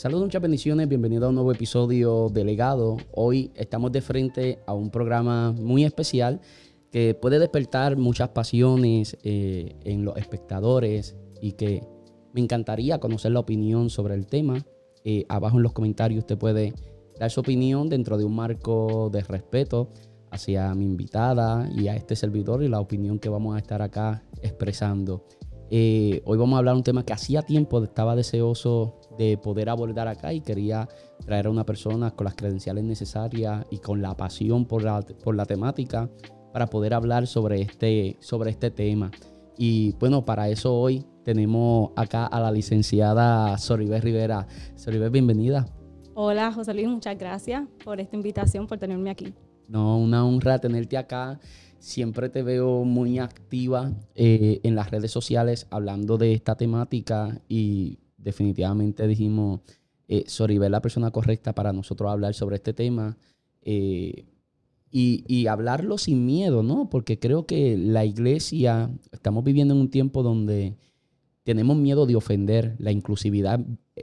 Saludos, muchas bendiciones, bienvenido a un nuevo episodio de Legado. Hoy estamos de frente a un programa muy especial que puede despertar muchas pasiones eh, en los espectadores y que me encantaría conocer la opinión sobre el tema. Eh, abajo en los comentarios usted puede dar su opinión dentro de un marco de respeto hacia mi invitada y a este servidor y la opinión que vamos a estar acá expresando. Eh, hoy vamos a hablar de un tema que hacía tiempo estaba deseoso de poder abordar acá y quería traer a una persona con las credenciales necesarias y con la pasión por la, por la temática para poder hablar sobre este, sobre este tema. Y bueno, para eso hoy tenemos acá a la licenciada Soribel Rivera. Soribel, bienvenida. Hola, José Luis, muchas gracias por esta invitación, por tenerme aquí. No, una honra tenerte acá. Siempre te veo muy activa eh, en las redes sociales hablando de esta temática y definitivamente dijimos, eh, Soribel la persona correcta para nosotros hablar sobre este tema. Eh, y, hablarlo sin miedo, ¿no? Porque creo que la iglesia, estamos viviendo en un tiempo donde tenemos miedo de ofender, la inclusividad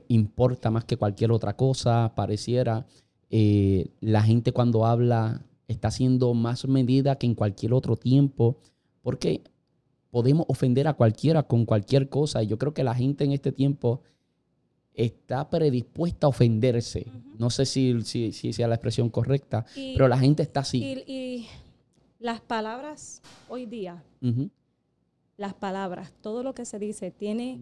importa más que cualquier otra cosa, pareciera. Eh, la gente cuando habla está siendo más medida que en cualquier otro tiempo, porque podemos ofender a cualquiera con cualquier cosa. Y yo creo que la gente en este tiempo está predispuesta a ofenderse. No sé si, si, sea la expresión correcta, pero la gente está así. Y, las palabras hoy día, las palabras, todo lo que se dice tiene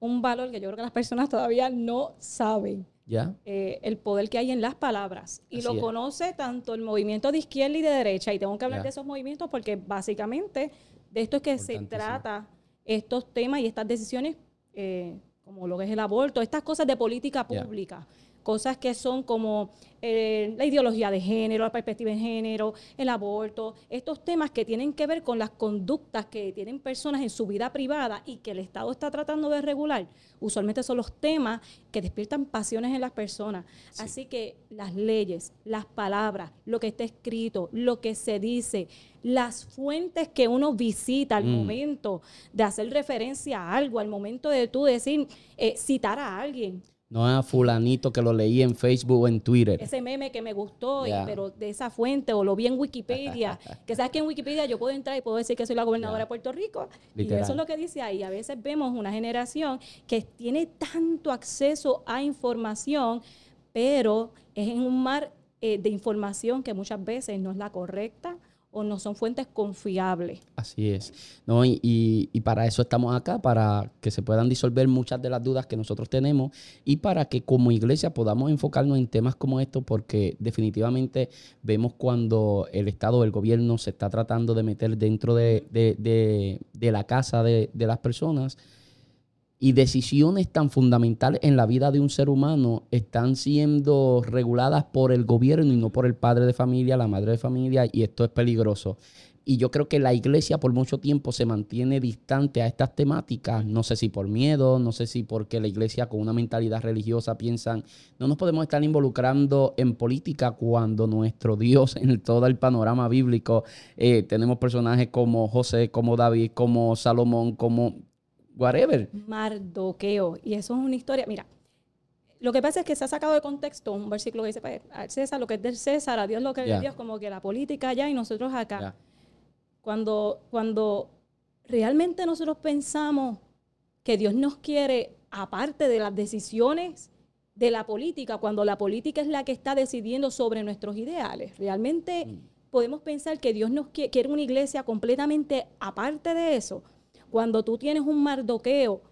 un valor que yo creo que las personas todavía no saben. ¿Ya? Eh, el poder que hay en las palabras. Y lo conoce tanto el movimiento de izquierda y de derecha. Y tengo que hablar de esos movimientos porque básicamente de esto es que se trata estos temas y estas decisiones eh, como lo que es el aborto, estas cosas de política pública. Cosas que son como eh, la ideología de género, la perspectiva de género, el aborto, estos temas que tienen que ver con las conductas que tienen personas en su vida privada y que el Estado está tratando de regular, usualmente son los temas que despiertan pasiones en las personas. Así que las leyes, las palabras, lo que está escrito, lo que se dice, las fuentes que uno visita al mm. momento de hacer referencia a algo, al momento de tú decir, eh, citar a alguien no a fulanito que lo leí en Facebook o en Twitter. Ese meme que me gustó, pero de esa fuente, o lo vi en Wikipedia. que sabes que en Wikipedia yo puedo entrar y puedo decir que soy la gobernadora de Puerto Rico. Y eso es lo que dice ahí. A veces vemos una generación que tiene tanto acceso a información, pero es en un mar eh, de información que muchas veces no es la correcta o no son fuentes confiables. Así es. No, y, y, para eso estamos acá, para que se puedan disolver muchas de las dudas que nosotros tenemos y para que como iglesia podamos enfocarnos en temas como estos, porque definitivamente vemos cuando el Estado, el gobierno se está tratando de meter dentro de, de la casa de, las personas y decisiones tan fundamentales en la vida de un ser humano están siendo reguladas por el gobierno y no por el padre de familia, la madre de familia, y esto es peligroso. Y yo creo que la iglesia por mucho tiempo se mantiene distante a estas temáticas, no sé si por miedo, no sé si porque la iglesia con una mentalidad religiosa piensan, no nos podemos estar involucrando en política cuando nuestro Dios en todo el panorama bíblico, eh, tenemos personajes como José, como David, como Salomón, como whatever. Mardoqueo. Y eso es una historia. Mira, lo que pasa es que se ha sacado de contexto un versículo que dice, pues, al César lo que es del César, a Dios lo que es de Dios, como que la política allá y nosotros acá. Cuando, cuando realmente nosotros pensamos que Dios nos quiere, aparte de las decisiones de la política, cuando la política es la que está decidiendo sobre nuestros ideales, realmente mm. podemos pensar que Dios nos quiere una iglesia completamente aparte de eso cuando tú tienes un mardoqueo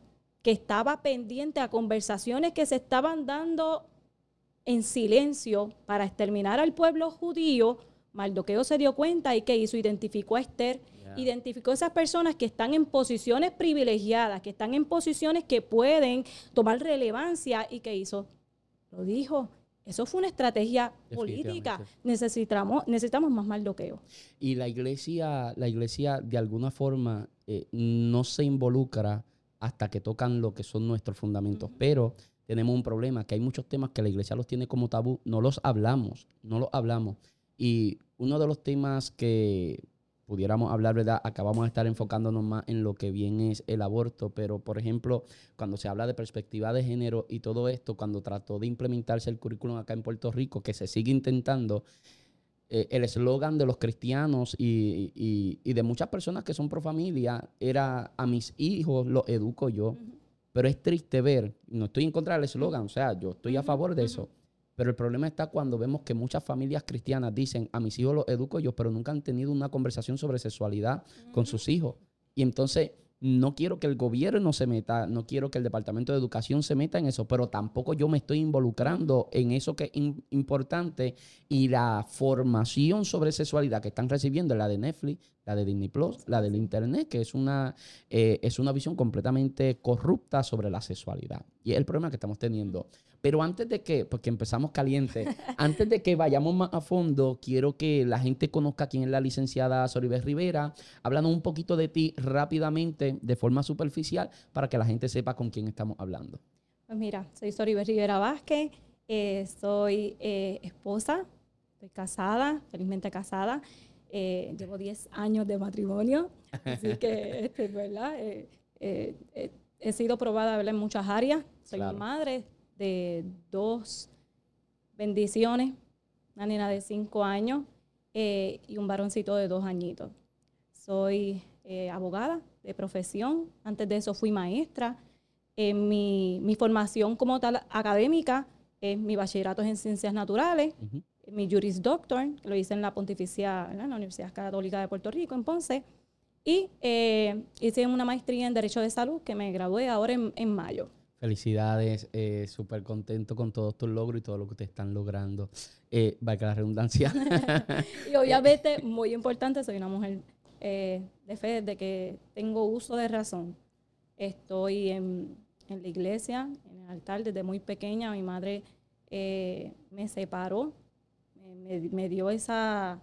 que estaba pendiente a conversaciones que se estaban dando en silencio para exterminar al pueblo judío, Mardoqueo se dio cuenta y que hizo, identificó a Esther, identificó a esas personas que están en posiciones privilegiadas, que están en posiciones que pueden tomar relevancia. Y que hizo, lo dijo, eso fue una estrategia política. Necesitamos, necesitamos más Mardoqueo. Y la iglesia, la iglesia de alguna forma eh, no se involucra hasta que tocan lo que son nuestros fundamentos. Pero tenemos un problema, que hay muchos temas que la iglesia los tiene como tabú, no los hablamos, no los hablamos. Y uno de los temas que pudiéramos hablar, ¿verdad? Acabamos de estar enfocándonos más en lo que bien es el aborto, pero por ejemplo, cuando se habla de perspectiva de género y todo esto, cuando trató de implementarse el currículum acá en Puerto Rico, que se sigue intentando, eh, el eslogan de los cristianos y, de muchas personas que son pro familia era a mis hijos los educo yo. Pero es triste ver, no estoy en contra del eslogan, o sea, yo estoy a favor de eso. Pero el problema está cuando vemos que muchas familias cristianas dicen, a mis hijos los educo yo, pero nunca han tenido una conversación sobre sexualidad con sus hijos. Y entonces no quiero que el gobierno se meta, no quiero que el Departamento de Educación se meta en eso, pero tampoco yo me estoy involucrando en eso que es importante y la formación sobre sexualidad que están recibiendo, la de Netflix, la de Disney Plus, la del Internet, que es una, eh, es una visión completamente corrupta sobre la sexualidad. Y es el problema que estamos teniendo. Pero antes de que, porque empezamos caliente, antes de que vayamos más a fondo, quiero que la gente conozca quién es la licenciada Soribes Rivera, hablando un poquito de ti rápidamente, de forma superficial, para que la gente sepa con quién estamos hablando. Pues mira, soy Soribes Rivera Vázquez, eh, soy eh, esposa, estoy casada, felizmente casada, eh, llevo 10 años de matrimonio, así que, este, ¿verdad? he sido probada en muchas áreas, soy madre, de dos bendiciones, una nena de cinco años eh, y un varoncito de dos añitos. Soy eh, abogada de profesión, antes de eso fui maestra. mi, mi, formación como tal académica es mi bachillerato en ciencias naturales, mi Juris Doctor, que lo hice en la Pontificia, en la Universidad Católica de Puerto Rico, en Ponce, y eh, hice una maestría en Derecho de Salud que me gradué ahora en, en mayo. Felicidades, eh, súper contento con todos tus logros y todo lo que ustedes están logrando. Eh, la redundancia. y obviamente, muy importante, soy una mujer eh, de fe, de que tengo uso de razón. Estoy en, la iglesia, en el altar, desde muy pequeña. Mi madre eh, me separó, me, dio esa,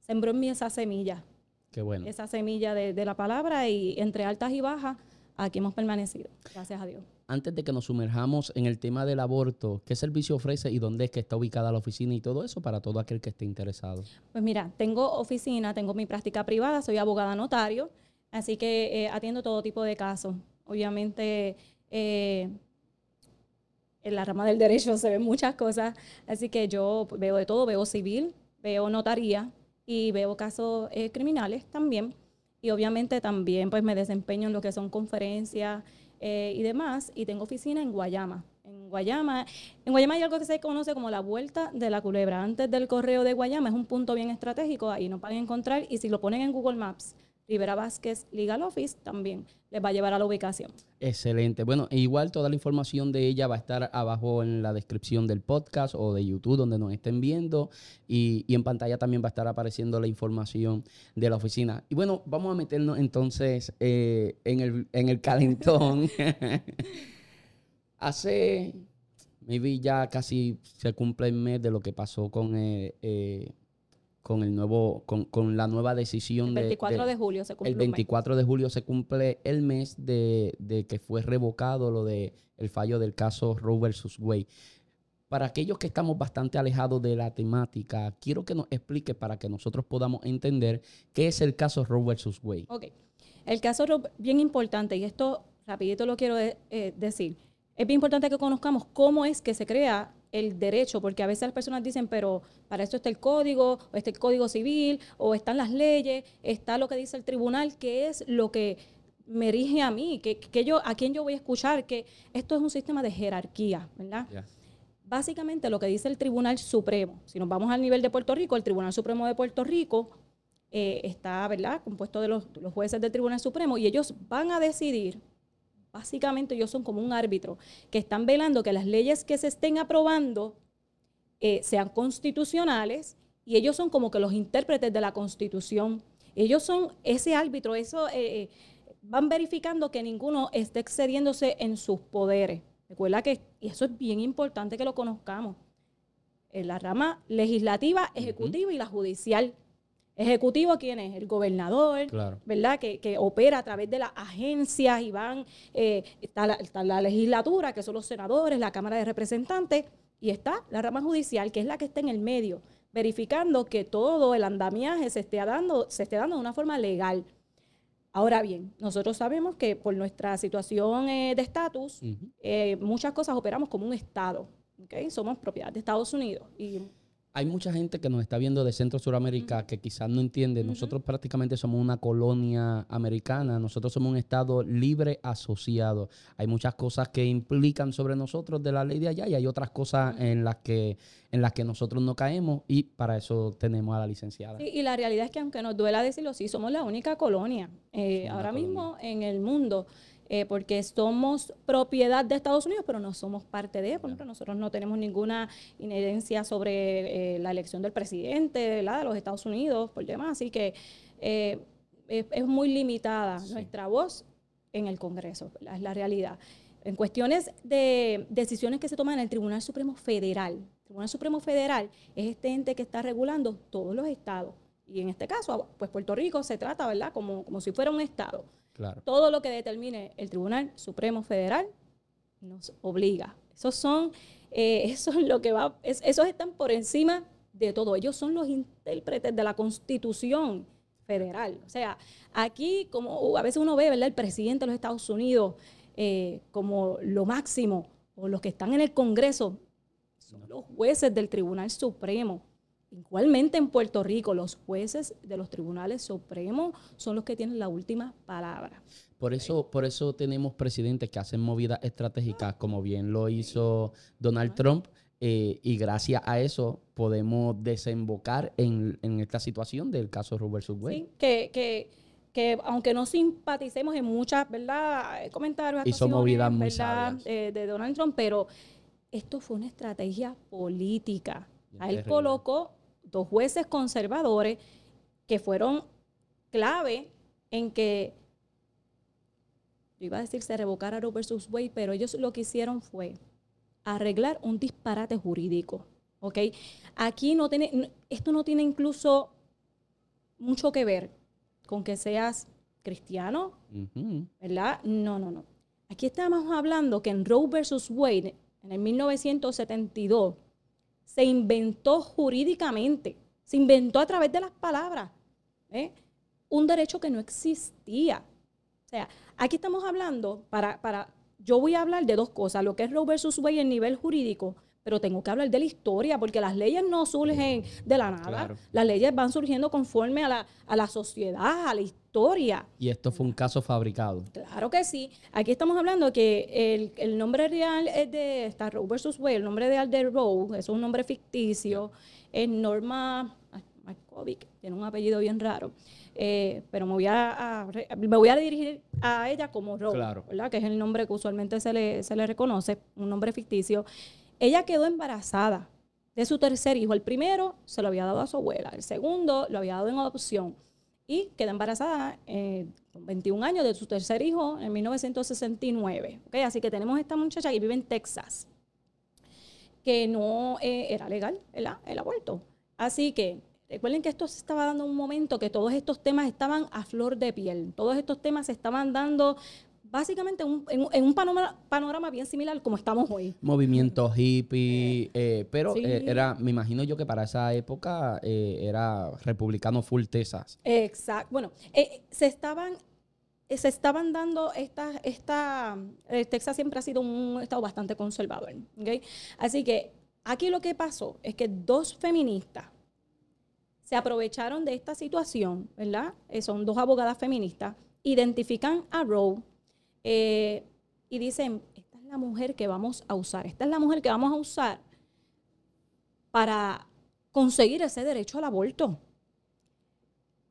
sembró en mí esa semilla. Qué bueno. Esa semilla de, de la palabra y entre altas y bajas, aquí hemos permanecido. Gracias a Dios antes de que nos sumerjamos en el tema del aborto, ¿qué servicio ofrece y dónde es que está ubicada la oficina y todo eso para todo aquel que esté interesado? Pues mira, tengo oficina, tengo mi práctica privada, soy abogada notario, así que eh, atiendo todo tipo de casos. Obviamente, eh, en la rama del derecho se ven muchas cosas, así que yo veo de todo, veo civil, veo notaría y veo casos eh, criminales también. Y obviamente también pues me desempeño en lo que son conferencias, eh, y demás, y tengo oficina en Guayama. En Guayama, en Guayama hay algo que se conoce como la vuelta de la culebra. Antes del correo de Guayama es un punto bien estratégico, ahí no van a encontrar, y si lo ponen en Google Maps, Rivera Vázquez Legal Office también les va a llevar a la ubicación. Excelente. Bueno, e igual toda la información de ella va a estar abajo en la descripción del podcast o de YouTube donde nos estén viendo y, en pantalla también va a estar apareciendo la información de la oficina. Y bueno, vamos a meternos entonces eh, en, el, en el calentón. Hace, maybe ya casi se cumple el mes de lo que pasó con... Eh, eh, con el nuevo, con, con la nueva decisión. El 24 de, julio se cumple. El 24 de julio se cumple el mes de, de, que fue revocado lo de el fallo del caso Roe versus Wade. Para aquellos que estamos bastante alejados de la temática, quiero que nos explique para que nosotros podamos entender qué es el caso Roe versus Wade. Ok. El caso Roe, bien importante, y esto rapidito lo quiero eh, decir. Es bien importante que conozcamos cómo es que se crea el derecho, porque a veces las personas dicen, pero para esto está el código, o está el código civil, o están las leyes, está lo que dice el tribunal, que es lo que me rige a mí, que, que yo, a quién yo voy a escuchar, que esto es un sistema de jerarquía, ¿verdad? Básicamente lo que dice el Tribunal Supremo, si nos vamos al nivel de Puerto Rico, el Tribunal Supremo de Puerto Rico eh, está, ¿verdad?, compuesto de los, los jueces del Tribunal Supremo y ellos van a decidir Básicamente ellos son como un árbitro que están velando que las leyes que se estén aprobando eh, sean constitucionales y ellos son como que los intérpretes de la constitución. Ellos son ese árbitro, eso eh, eh, van verificando que ninguno esté excediéndose en sus poderes. Recuerda que, y eso es bien importante que lo conozcamos, en la rama legislativa, ejecutiva y la judicial. Ejecutivo, ¿quién es? El gobernador, ¿verdad? Que, opera a través de las agencias y van, eh, está, la, legislatura, que son los senadores, la Cámara de Representantes, y está la rama judicial, que es la que está en el medio, verificando que todo el andamiaje se esté dando, se esté dando de una forma legal. Ahora bien, nosotros sabemos que por nuestra situación eh, de estatus, eh, muchas cosas operamos como un Estado. ¿okay? Somos propiedad de Estados Unidos. Y hay mucha gente que nos está viendo de Centro Suramérica que quizás no entiende. Nosotros prácticamente somos una colonia americana. Nosotros somos un estado libre asociado. Hay muchas cosas que implican sobre nosotros de la ley de allá y hay otras cosas en las que en las que nosotros no caemos y para eso tenemos a la licenciada. y la realidad es que aunque nos duela decirlo, sí, somos la única colonia eh, ahora mismo en el mundo eh, porque somos propiedad de Estados Unidos, pero no somos parte de, por ejemplo, nosotros no tenemos ninguna inherencia sobre eh, la elección del presidente de los Estados Unidos, por demás, así que eh, es, muy limitada nuestra voz en el Congreso, es la realidad. En cuestiones de decisiones que se toman en el Tribunal Supremo Federal, el Tribunal Supremo Federal es este ente que está regulando todos los estados. Y en este caso, pues Puerto Rico se trata, ¿verdad?, como, como si fuera un estado. Todo lo que determine el Tribunal Supremo Federal nos obliga. Esos son, eh, eso es lo que va, esos están por encima de todo. Ellos son los intérpretes de la Constitución federal. O sea, aquí como a veces uno ve, ¿verdad? El presidente de los Estados Unidos eh, como lo máximo, o los que están en el Congreso, son los jueces del Tribunal Supremo. Igualmente en Puerto Rico, los jueces de los tribunales supremos son los que tienen la última palabra. Por eso, por eso tenemos presidentes que hacen movidas estratégicas, como bien lo hizo Donald Trump, eh, y gracias a eso podemos desembocar en, esta situación del caso Robert Subway. Sí, que, que, aunque no simpaticemos en muchas, ¿verdad? Comentarios, Hizo movidas muy eh, de Donald Trump, pero esto fue una estrategia política. A él colocó dos jueces conservadores que fueron clave en que, yo iba a decir se revocara Roe versus Wade, pero ellos lo que hicieron fue arreglar un disparate jurídico. ¿Ok? Aquí no tiene, esto no tiene incluso mucho que ver con que seas cristiano, ¿verdad? No, no, no. Aquí estamos hablando que en Roe versus Wade, en el 1972, se inventó jurídicamente, se inventó a través de las palabras, ¿eh? un derecho que no existía. O sea, aquí estamos hablando, para, para, yo voy a hablar de dos cosas, lo que es Roe versus Wade en nivel jurídico, pero tengo que hablar de la historia, porque las leyes no surgen de la nada. Las leyes van surgiendo conforme a la, a la sociedad, a la historia. Y esto fue un caso fabricado. Claro que sí. Aquí estamos hablando que el, nombre real es de esta Roe versus Wade, el nombre real de Roe, es un nombre ficticio, es Norma Markovic, tiene un apellido bien raro. Eh, pero me voy a, me voy a dirigir a ella como Roe, ¿verdad? que es el nombre que usualmente se le, se le reconoce, un nombre ficticio. Ella quedó embarazada de su tercer hijo. El primero se lo había dado a su abuela, el segundo lo había dado en adopción y quedó embarazada eh, con 21 años de su tercer hijo en 1969. ¿okay? Así que tenemos esta muchacha que vive en Texas, que no eh, era legal el aborto. Así que recuerden que esto se estaba dando un momento que todos estos temas estaban a flor de piel, todos estos temas se estaban dando básicamente en, un panorama, bien similar como estamos hoy. Movimiento hippie, eh, pero eh, era, me imagino yo que para esa época eh, era republicano full Texas. Exacto. Bueno, se estaban se estaban dando estas, esta, Texas siempre ha sido un estado bastante conservador, ¿okay? Así que aquí lo que pasó es que dos feministas se aprovecharon de esta situación, ¿verdad? son dos abogadas feministas, identifican a Roe eh, y dicen, esta es la mujer que vamos a usar, esta es la mujer que vamos a usar para conseguir ese derecho al aborto.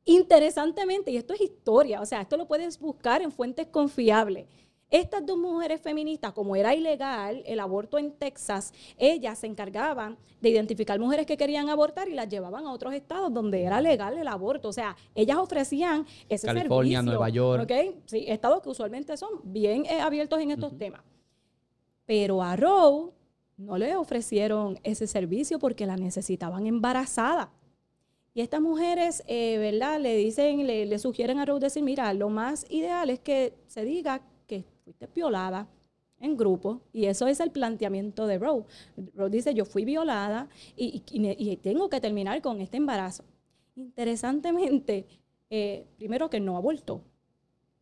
Interesantemente, y esto es historia, o sea, esto lo puedes buscar en fuentes confiables. Estas dos mujeres feministas, como era ilegal el aborto en Texas, ellas se encargaban de identificar mujeres que querían abortar y las llevaban a otros estados donde era legal el aborto. O sea, ellas ofrecían ese California, Nueva York. Sí, estados que usualmente son bien eh, abiertos en estos temas. Pero a Roe no le ofrecieron ese servicio porque la necesitaban embarazada. Y estas mujeres, eh, ¿verdad? Le dicen, le, le sugieren a Roe decir, mira, lo más ideal es que se diga fuiste violada en grupo y eso es el planteamiento de Roe. Roe dice, yo fui violada y, tengo que terminar con este embarazo. Interesantemente, eh, primero que no abortó.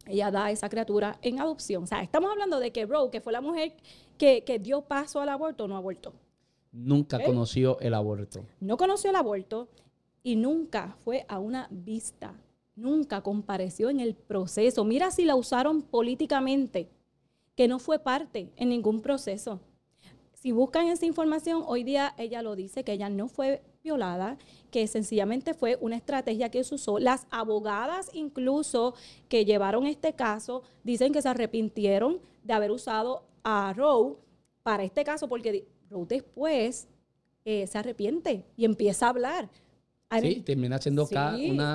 Ella da a esa criatura en adopción. O sea, estamos hablando de que Roe, que fue la mujer que, dio paso al aborto, no abortó. Nunca conoció el aborto. No conoció el aborto y nunca fue a una vista. Nunca compareció en el proceso. Mira si la usaron políticamente que no fue parte en ningún proceso. Si buscan esa información, hoy día ella lo dice, que ella no fue violada, que sencillamente fue una estrategia que se usó. Las abogadas incluso que llevaron este caso dicen que se arrepintieron de haber usado a Roe para este caso, porque Roe después eh, se arrepiente y empieza a hablar. Sí, termina siendo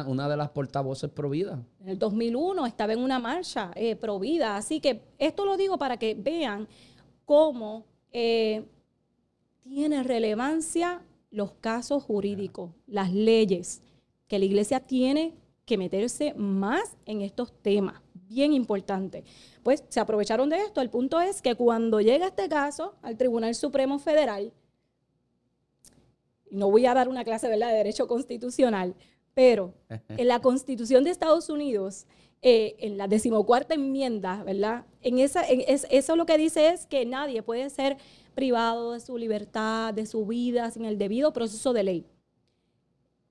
una, de las portavoces pro vida. En el 2001 estaba en una marcha eh, pro vida. Así que esto lo digo para que vean cómo eh, tiene relevancia los casos jurídicos, las leyes, que la iglesia tiene que meterse más en estos temas. Bien importante. Pues se aprovecharon de esto. El punto es que cuando llega este caso al Tribunal Supremo Federal, no voy a dar una clase de derecho constitucional, pero en la Constitución de Estados Unidos, eh, en la decimocuarta enmienda, ¿verdad? En esa, eso lo que dice es que nadie puede ser privado de su libertad, de su vida, sin el debido proceso de ley.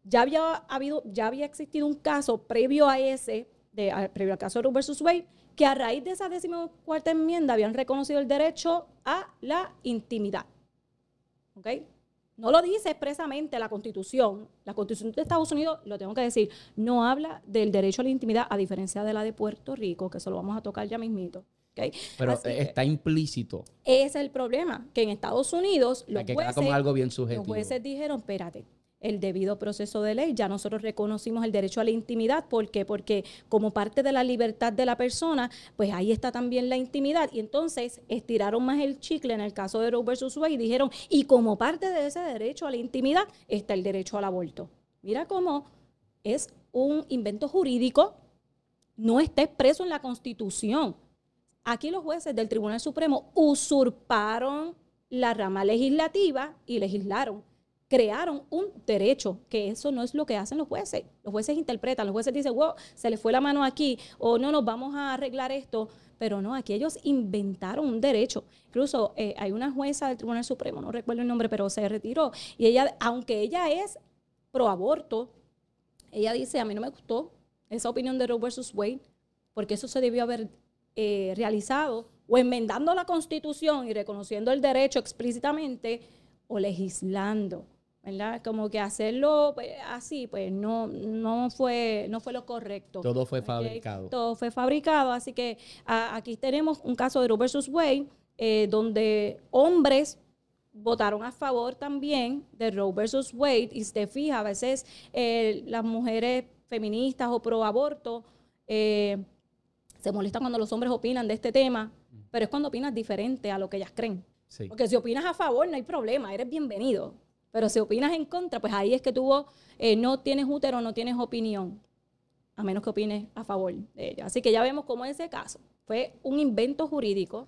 Ya había, habido, ya había existido un caso previo a ese, de, previo al caso Roe versus Wade, que a raíz de esa decimocuarta enmienda habían reconocido el derecho a la intimidad. ¿Ok? No lo dice expresamente la Constitución. La Constitución de Estados Unidos, lo tengo que decir, no habla del derecho a la intimidad, a diferencia de la de Puerto Rico, que eso lo vamos a tocar ya mismito. Pero está implícito. Ese es el problema, que en Estados Unidos los, jueces, como algo bien los jueces dijeron, espérate, el debido proceso de ley. Ya nosotros reconocimos el derecho a la intimidad. ¿Por qué? Porque como parte de la libertad de la persona, pues ahí está también la intimidad. Y entonces estiraron más el chicle en el caso de Roe versus Wade y dijeron, y como parte de ese derecho a la intimidad está el derecho al aborto. Mira cómo es un invento jurídico, no está expreso en la Constitución. Aquí los jueces del Tribunal Supremo usurparon la rama legislativa y legislaron crearon un derecho, que eso no es lo que hacen los jueces. Los jueces interpretan, los jueces dicen, wow, se le fue la mano aquí, o no, nos vamos a arreglar esto. Pero no, aquí ellos inventaron un derecho. Incluso eh, hay una jueza del Tribunal Supremo, no recuerdo el nombre, pero se retiró. Y ella, aunque ella es pro aborto, ella dice, a mí no me gustó esa opinión de Roe versus Wade, porque eso se debió haber eh, realizado o enmendando la constitución y reconociendo el derecho explícitamente o legislando. ¿Verdad? Como que hacerlo pues, así, pues no, no, fue, no fue lo correcto. Todo fue fabricado. Todo fue fabricado, así que aquí tenemos un caso de Roe versus Wade, eh, donde hombres votaron a favor también de Roe versus Wade, y se fija, a veces eh, las mujeres feministas o pro aborto eh, se molestan cuando los hombres opinan de este tema, pero es cuando opinas diferente a lo que ellas creen. Porque si opinas a favor, no hay problema, eres bienvenido. Pero si opinas en contra, pues ahí es que tú eh, no tienes útero, no tienes opinión, a menos que opines a favor de ella. Así que ya vemos cómo ese caso fue un invento jurídico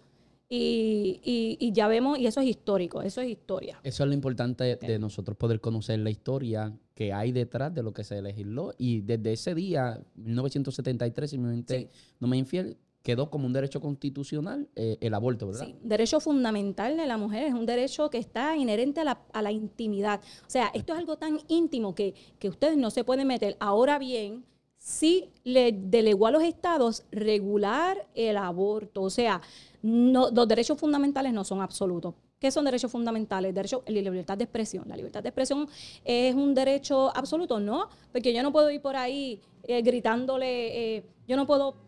y, ya vemos, y eso es histórico, eso es historia. Eso es lo importante de, nosotros poder conocer la historia que hay detrás de lo que se legisló. Y desde ese día, 1973, si mente no me infiel, quedó como un derecho constitucional eh, el aborto, ¿verdad? Sí, derecho fundamental de la mujer, es un derecho que está inherente a la, intimidad. O sea, esto es algo tan íntimo que, ustedes no se pueden meter. Ahora bien, sí le delegó a los estados regular el aborto. O sea, los derechos fundamentales no son absolutos. ¿Qué son derechos fundamentales? Derecho, la libertad de expresión. La libertad de expresión es un derecho absoluto, ¿no? Porque yo no puedo ir por ahí eh, gritándole, eh, yo no puedo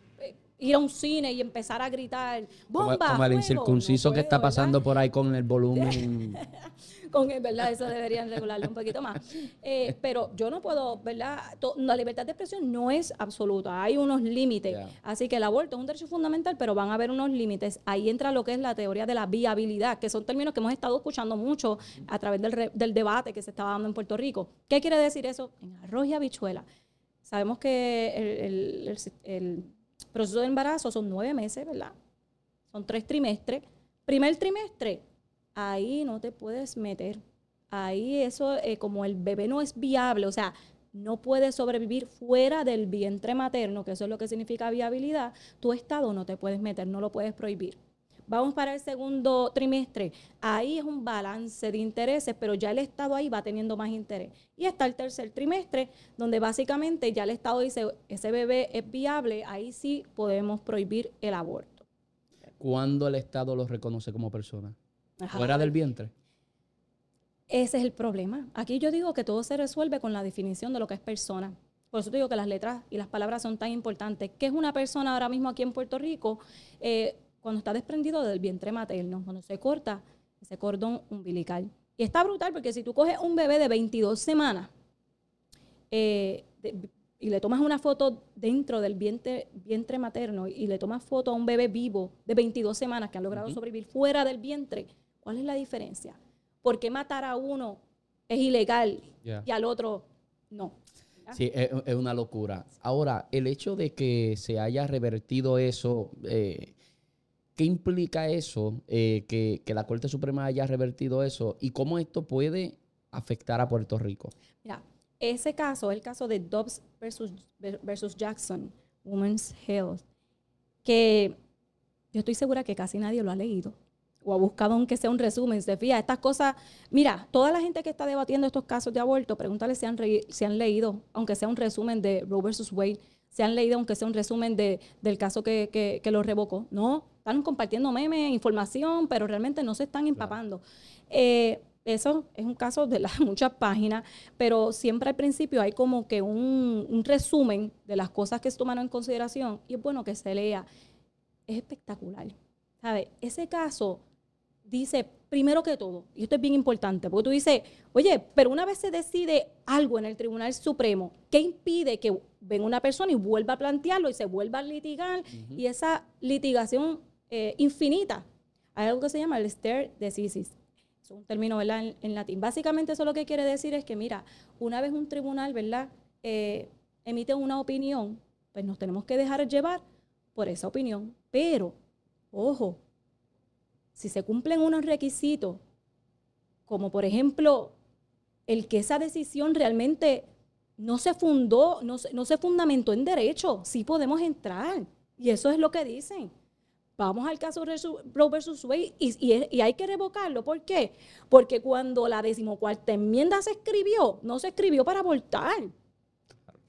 ir a un cine y empezar a gritar bomba como, el incircunciso que está pasando por ahí con el volumen. Con verdad eso deberían regularlo un poquito más. Eh, pero yo no puedo verdad la libertad de expresión no es absoluta hay unos límites. Así que el aborto es un derecho fundamental pero van a haber unos límites. Ahí entra lo que es la teoría de la viabilidad que son términos que hemos estado escuchando mucho a través del, del debate que se estaba dando en Puerto Rico. ¿qué quiere decir eso? en arroz y habichuela. Sabemos que el, el proceso de embarazo son nueve meses, ¿verdad? Son tres trimestres. Primer trimestre, ahí no te puedes meter. Ahí eso, eh, como el bebé no es viable, o sea, no puede sobrevivir fuera del vientre materno, que eso es lo que significa viabilidad, tu estado no te puedes meter, no lo puedes prohibir. Vamos para el segundo trimestre. Ahí es un balance de intereses, pero ya el Estado ahí va teniendo más interés. Y está el tercer trimestre, donde básicamente ya el Estado dice, ese bebé es viable, ahí sí podemos prohibir el aborto. ¿Cuándo el Estado lo reconoce como persona? ¿Fuera del vientre? Ese es el problema. Aquí yo digo que todo se resuelve con la definición de lo que es persona. Por eso te digo que las letras y las palabras son tan importantes. ¿Qué es una persona ahora mismo aquí en Puerto Rico? Eh, cuando está desprendido del vientre materno, cuando se corta ese cordón umbilical. Y está brutal porque si tú coges un bebé de 22 semanas eh, y le tomas una foto dentro del vientre, vientre, materno y le tomas foto a un bebé vivo de 22 semanas que ha logrado sobrevivir fuera del vientre, ¿cuál es la diferencia? ¿Por qué matar a uno es ilegal y al otro no? Sí, es, una locura. Ahora, el hecho de que se haya revertido eso, eh, ¿Qué implica eso, eh, que, la Corte Suprema haya revertido eso y cómo esto puede afectar a Puerto Rico? Mira, ese caso, el caso de Dobbs versus, Jackson, Women's Health, que yo estoy segura que casi nadie lo ha leído o ha buscado aunque sea un resumen. Se fía, estas cosas, mira, toda la gente que está debatiendo estos casos de aborto, pregúntale si han, si han leído, aunque sea un resumen de Roe versus Wade, si han leído, aunque sea un resumen de, del caso que, que, que lo revocó. No, están compartiendo memes, información, pero realmente no se están empapando. Eh, eso es un caso de las muchas páginas, pero siempre al principio hay como que un, resumen de las cosas que se toman en consideración y es bueno que se lea. Es espectacular. ¿Sabe? Ese caso dice, primero que todo, y esto es bien importante, porque tú dices, oye, pero una vez se decide algo en el Tribunal Supremo, ¿qué impide que venga una persona y vuelva a plantearlo y se vuelva a litigar? Y esa litigación eh, infinita. Hay algo que se llama el stare decisis. Es un término ¿verdad? En, latín. Básicamente eso lo que quiere decir es que, mira, una vez un tribunal ¿verdad? Eh, emite una opinión, pues nos tenemos que dejar llevar por esa opinión. Pero, ojo, si se cumplen unos requisitos, como por ejemplo el que esa decisión realmente no se fundó, no no se fundamentó en derecho, sí podemos entrar. Y eso es lo que dicen. Vamos al caso Roe versus Wade y, hay que revocarlo. ¿Por qué? Porque cuando la decimocuarta enmienda se escribió, no se escribió para abortar.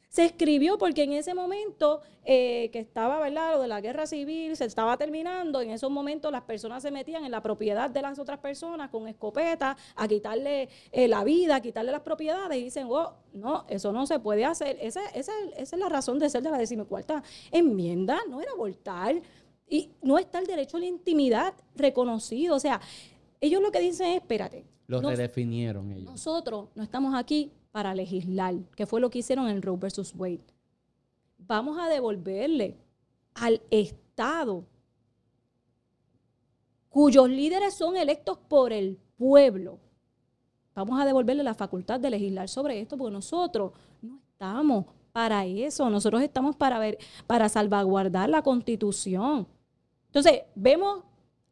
Se escribió porque en ese momento eh, que estaba, ¿verdad? Lo de la guerra civil se estaba terminando, en esos momentos las personas se metían en la propiedad de las otras personas con escopeta a quitarle eh, la vida, a quitarle las propiedades y dicen, oh, no, eso no se puede hacer. Esa, esa es la razón de ser de la decimocuarta enmienda, no era abortar. Y no está el derecho a la intimidad reconocido. O sea, ellos lo que dicen es, espérate. Lo redefinieron ellos. Nosotros no estamos aquí para legislar, que fue lo que hicieron en Roe versus Wade. Vamos a devolverle al Estado, cuyos líderes son electos por el pueblo. Vamos a devolverle la facultad de legislar sobre esto, porque nosotros no estamos para eso. Nosotros estamos para ver, para salvaguardar la constitución. Entonces, vemos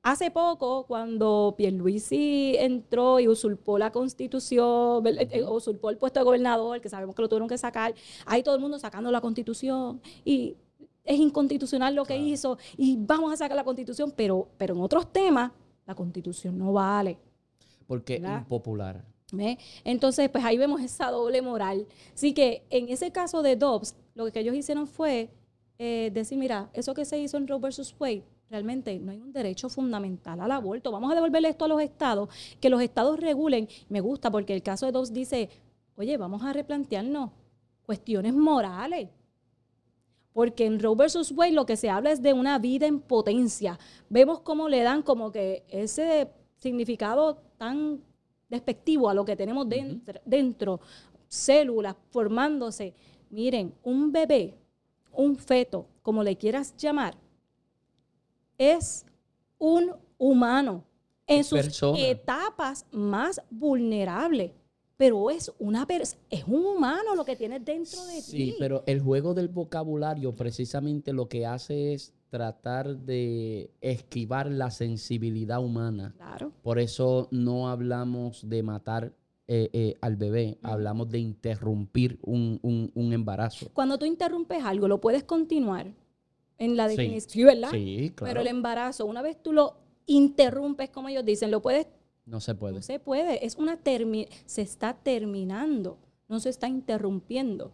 hace poco cuando Pierluisi entró y usurpó la constitución, eh, usurpó el puesto de gobernador, que sabemos que lo tuvieron que sacar, hay todo el mundo sacando la constitución y es inconstitucional lo que hizo y vamos a sacar la constitución, pero, pero en otros temas la constitución no vale. Porque es impopular. Entonces, pues ahí vemos esa doble moral. Así que en ese caso de Dobbs, lo que ellos hicieron fue eh, decir, mira, eso que se hizo en Roe versus Wade, realmente no hay un derecho fundamental al aborto. Vamos a devolverle esto a los estados, que los estados regulen. Me gusta porque el caso de Dobbs dice, oye, vamos a replantearnos cuestiones morales. Porque en Roe versus Wade lo que se habla es de una vida en potencia. Vemos cómo le dan como que ese significado tan despectivo a lo que tenemos dentro, dentro células formándose. Miren, un bebé, un feto, como le quieras llamar, es un humano en sus etapas más vulnerables. Pero es una es un humano lo que tienes dentro de ti. Sí, pero el juego del vocabulario precisamente lo que hace es tratar de esquivar la sensibilidad humana. Claro. Por eso no hablamos de matar eh, eh, al bebé, hablamos de interrumpir un, embarazo. Cuando tú interrumpes algo, lo puedes continuar en la definición, ¿verdad? Sí, claro. Pero el embarazo, una vez tú lo interrumpes, como ellos dicen, lo puedes... No se puede. No se puede, es una se está terminando, no se está interrumpiendo.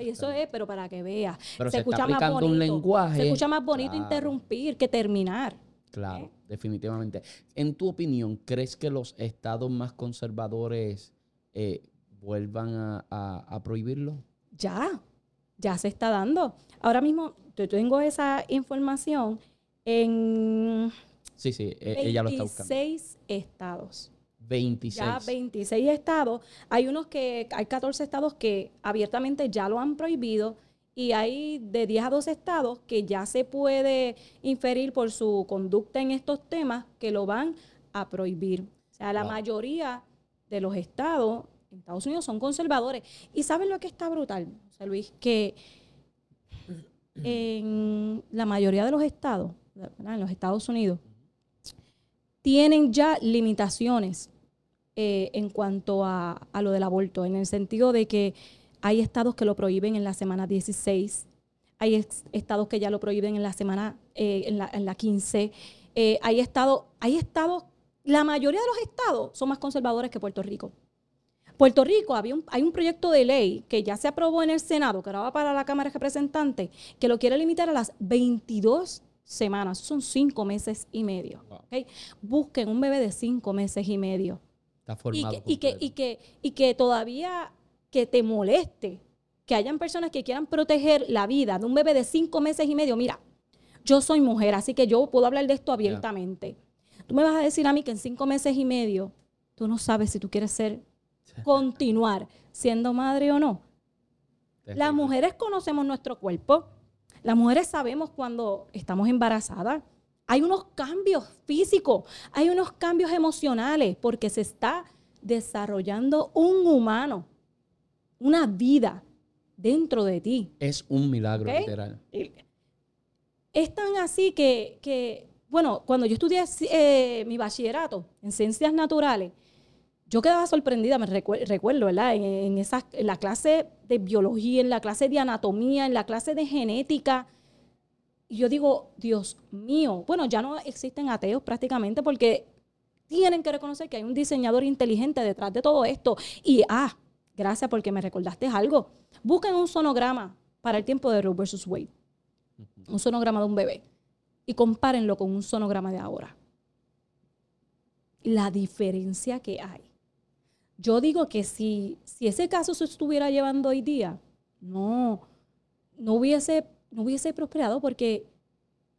Y eso es, pero para que veas. se, escucha más bonito, un lenguaje. Se escucha más bonito interrumpir que terminar. Claro, definitivamente. En tu opinión, ¿crees que los estados más conservadores eh, vuelvan a, prohibirlo? Ya, ya se está dando. Ahora mismo yo tengo esa información en sí, sí, e, ella lo está buscando. 26 estados. 26. Ya 26 estados. Hay unos que, hay 14 estados que abiertamente ya lo han prohibido y hay de 10 a 12 estados que ya se puede inferir por su conducta en estos temas que lo van a prohibir. O sea, la mayoría de los estados en Estados Unidos son conservadores. ¿Y saben lo que está brutal, José Luis? Que en la mayoría de los estados, en los Estados Unidos, tienen ya limitaciones eh, en cuanto a, lo del aborto, en el sentido de que hay estados que lo prohíben en la semana 16, hay estados que ya lo prohíben en la semana, eh, en, la, en, la, 15, eh, hay estados, hay estados, la mayoría de los estados son más conservadores que Puerto Rico. Puerto Rico había hay un proyecto de ley que ya se aprobó en el Senado, que ahora va para la Cámara de Representantes, que lo quiere limitar a las 22 semanas, son cinco meses y medio. Busquen un bebé de cinco meses y medio y que, y, que, y, que, todavía que te moleste que hayan personas que quieran proteger la vida de un bebé de cinco meses y medio. Mira, yo soy mujer, así que yo puedo hablar de esto abiertamente. Tú me vas a decir a mí que en cinco meses y medio tú no sabes si tú quieres ser, continuar siendo madre o no. Las mujeres conocemos nuestro cuerpo. Las mujeres sabemos cuando estamos embarazadas. Hay unos cambios físicos, hay unos cambios emocionales, porque se está desarrollando un humano, una vida dentro de ti. Es un milagro literal. Es tan así que, bueno, cuando yo estudié eh, mi bachillerato en ciencias naturales, yo quedaba sorprendida, me recuerdo, ¿verdad? En, en la clase de biología, en la clase de anatomía, en la clase de genética, y yo digo, Dios mío, bueno, ya no existen ateos prácticamente porque tienen que reconocer que hay un diseñador inteligente detrás de todo esto. Y, ah, gracias porque me recordaste algo. Busquen un sonograma para el tiempo de Roe versus Wade. Un sonograma de un bebé. Y compárenlo con un sonograma de ahora. La diferencia que hay. Yo digo que si, si ese caso se estuviera llevando hoy día, no, no hubiese no hubiese prosperado porque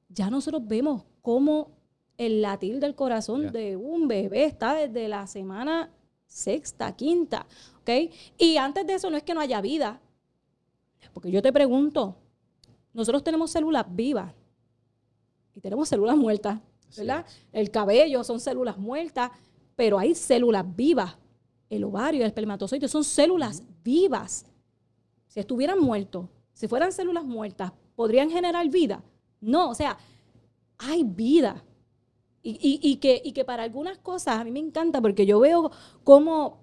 ya nosotros vemos cómo el latir del corazón de un bebé está desde la semana sexta, quinta, ¿ok? Y antes de eso no es que no haya vida, porque yo te pregunto, nosotros tenemos células vivas y tenemos células muertas, ¿verdad? El cabello son células muertas, pero hay células vivas. El ovario, el espermatozoide son células vivas. Si estuvieran muertos, si fueran células muertas, ¿podrían generar vida? No, o sea, hay vida. Y, que, que para algunas cosas a mí me encanta porque yo veo cómo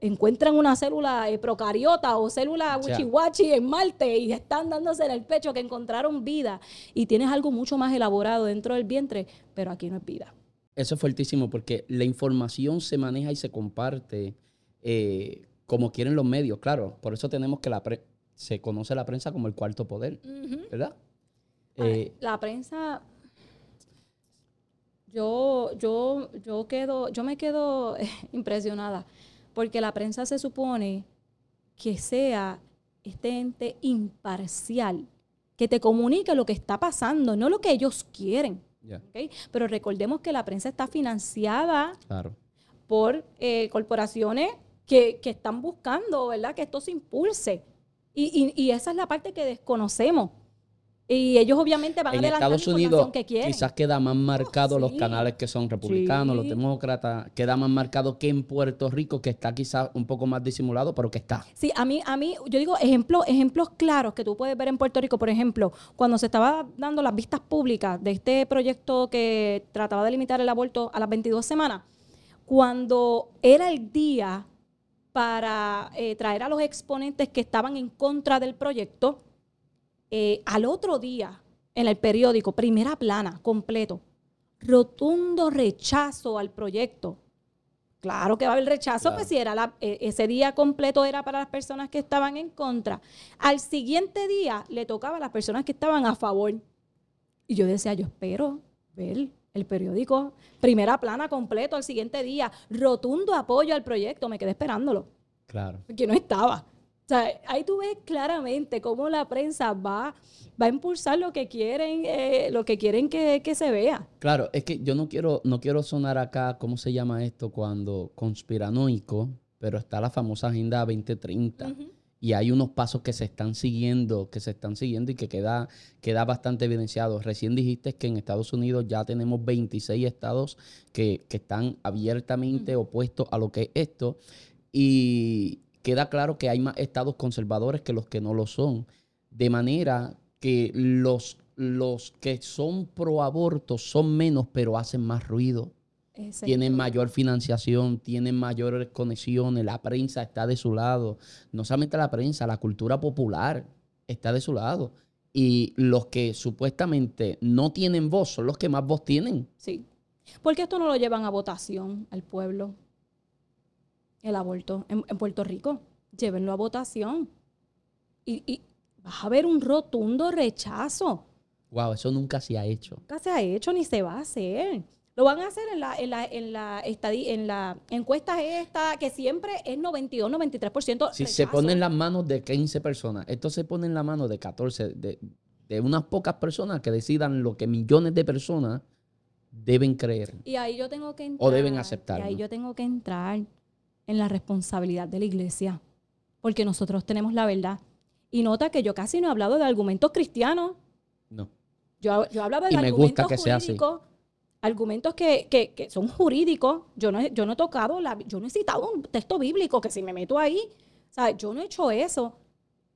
encuentran una célula eh, procariota o célula wichiwachi en Marte y están dándose en el pecho que encontraron vida y tienes algo mucho más elaborado dentro del vientre, pero aquí no es vida. Eso es fuertísimo porque la información se maneja y se comparte eh, como quieren los medios, claro. Por eso tenemos que la, se conoce la prensa como el cuarto poder, ¿verdad? Eh, la prensa, yo, yo, yo quedo, yo me quedo impresionada, porque la prensa se supone que sea este ente imparcial, que te comunique lo que está pasando, no lo que ellos quieren. Pero recordemos que la prensa está financiada por eh, corporaciones que, que, están buscando, ¿verdad? Que esto se impulse. Y, esa es la parte que desconocemos. Y ellos obviamente van en a adelantar Estados la Unidos que quieren. quizás queda más marcado los sí. canales que son republicanos, los demócratas, queda más marcado que en Puerto Rico, que está quizás un poco más disimulado, pero que está. Sí, a mí, a mí, yo digo ejemplos, ejemplos claros que tú puedes ver en Puerto Rico. Por ejemplo, cuando se estaba dando las vistas públicas de este proyecto que trataba de limitar el aborto a las 22 semanas, cuando era el día para eh, traer a los exponentes que estaban en contra del proyecto, eh, al otro día, en el periódico, primera plana, completo, rotundo rechazo al proyecto. Claro que va a haber rechazo, Claro. pues si era la- eh, ese día completo era para las personas que estaban en contra. Al siguiente día le tocaba a las personas que estaban a favor. Y yo decía, yo espero ver el periódico, primera plana completo al siguiente día, rotundo apoyo al proyecto, me quedé esperándolo Claro. porque no estaba. O sea, ahí tú ves claramente cómo la prensa va, va a impulsar lo que quieren, eh, lo que quieren que, que se vea. Claro, es que yo no quiero, no quiero sonar acá, ¿cómo se llama esto? Cuando conspiranoico, pero está la famosa Agenda 2030. Ujú. Y hay unos pasos que se están siguiendo, que se están siguiendo y que queda, queda bastante evidenciado. Recién dijiste que en Estados Unidos ya tenemos 26 estados que, que están abiertamente opuestos a lo que es esto. Y queda claro que hay más estados conservadores que los que no lo son. De manera que los, los que son pro aborto son menos, pero hacen más ruido tienen mayor financiación, tienen mayores conexiones, la prensa está de su lado. No solamente la prensa, la cultura popular está de su lado. Y los que supuestamente no tienen voz son los que más voz tienen. Sí. ¿Por qué esto no lo llevan a votación al pueblo? El aborto en, en Puerto Rico. Llévenlo a votación. Y, y vas a ver un rotundo rechazo. Wow, eso nunca se ha hecho. Nunca se ha hecho ni se va a hacer. Lo van a hacer en la, en la, en la, en la encuesta esta, que siempre es 92, 93% Si se pone en las manos de 15 personas, esto se pone en las manos de 14, de, de unas pocas personas que decidan lo que millones de personas deben creer. Y ahí yo tengo que entrar. O deben Y aceptarlo. ahí yo tengo que entrar en la responsabilidad de la iglesia. Porque nosotros tenemos la verdad. Y nota que yo casi no he hablado de argumentos cristianos. No. Yo, yo he hablado de Y me argumentos gusta que jurídicos. Argumentos que, que- que son jurídicos. Yo no, he- yo no he tocado, la, yo no he citado un texto bíblico que si me meto ahí, o sea, yo no he hecho eso.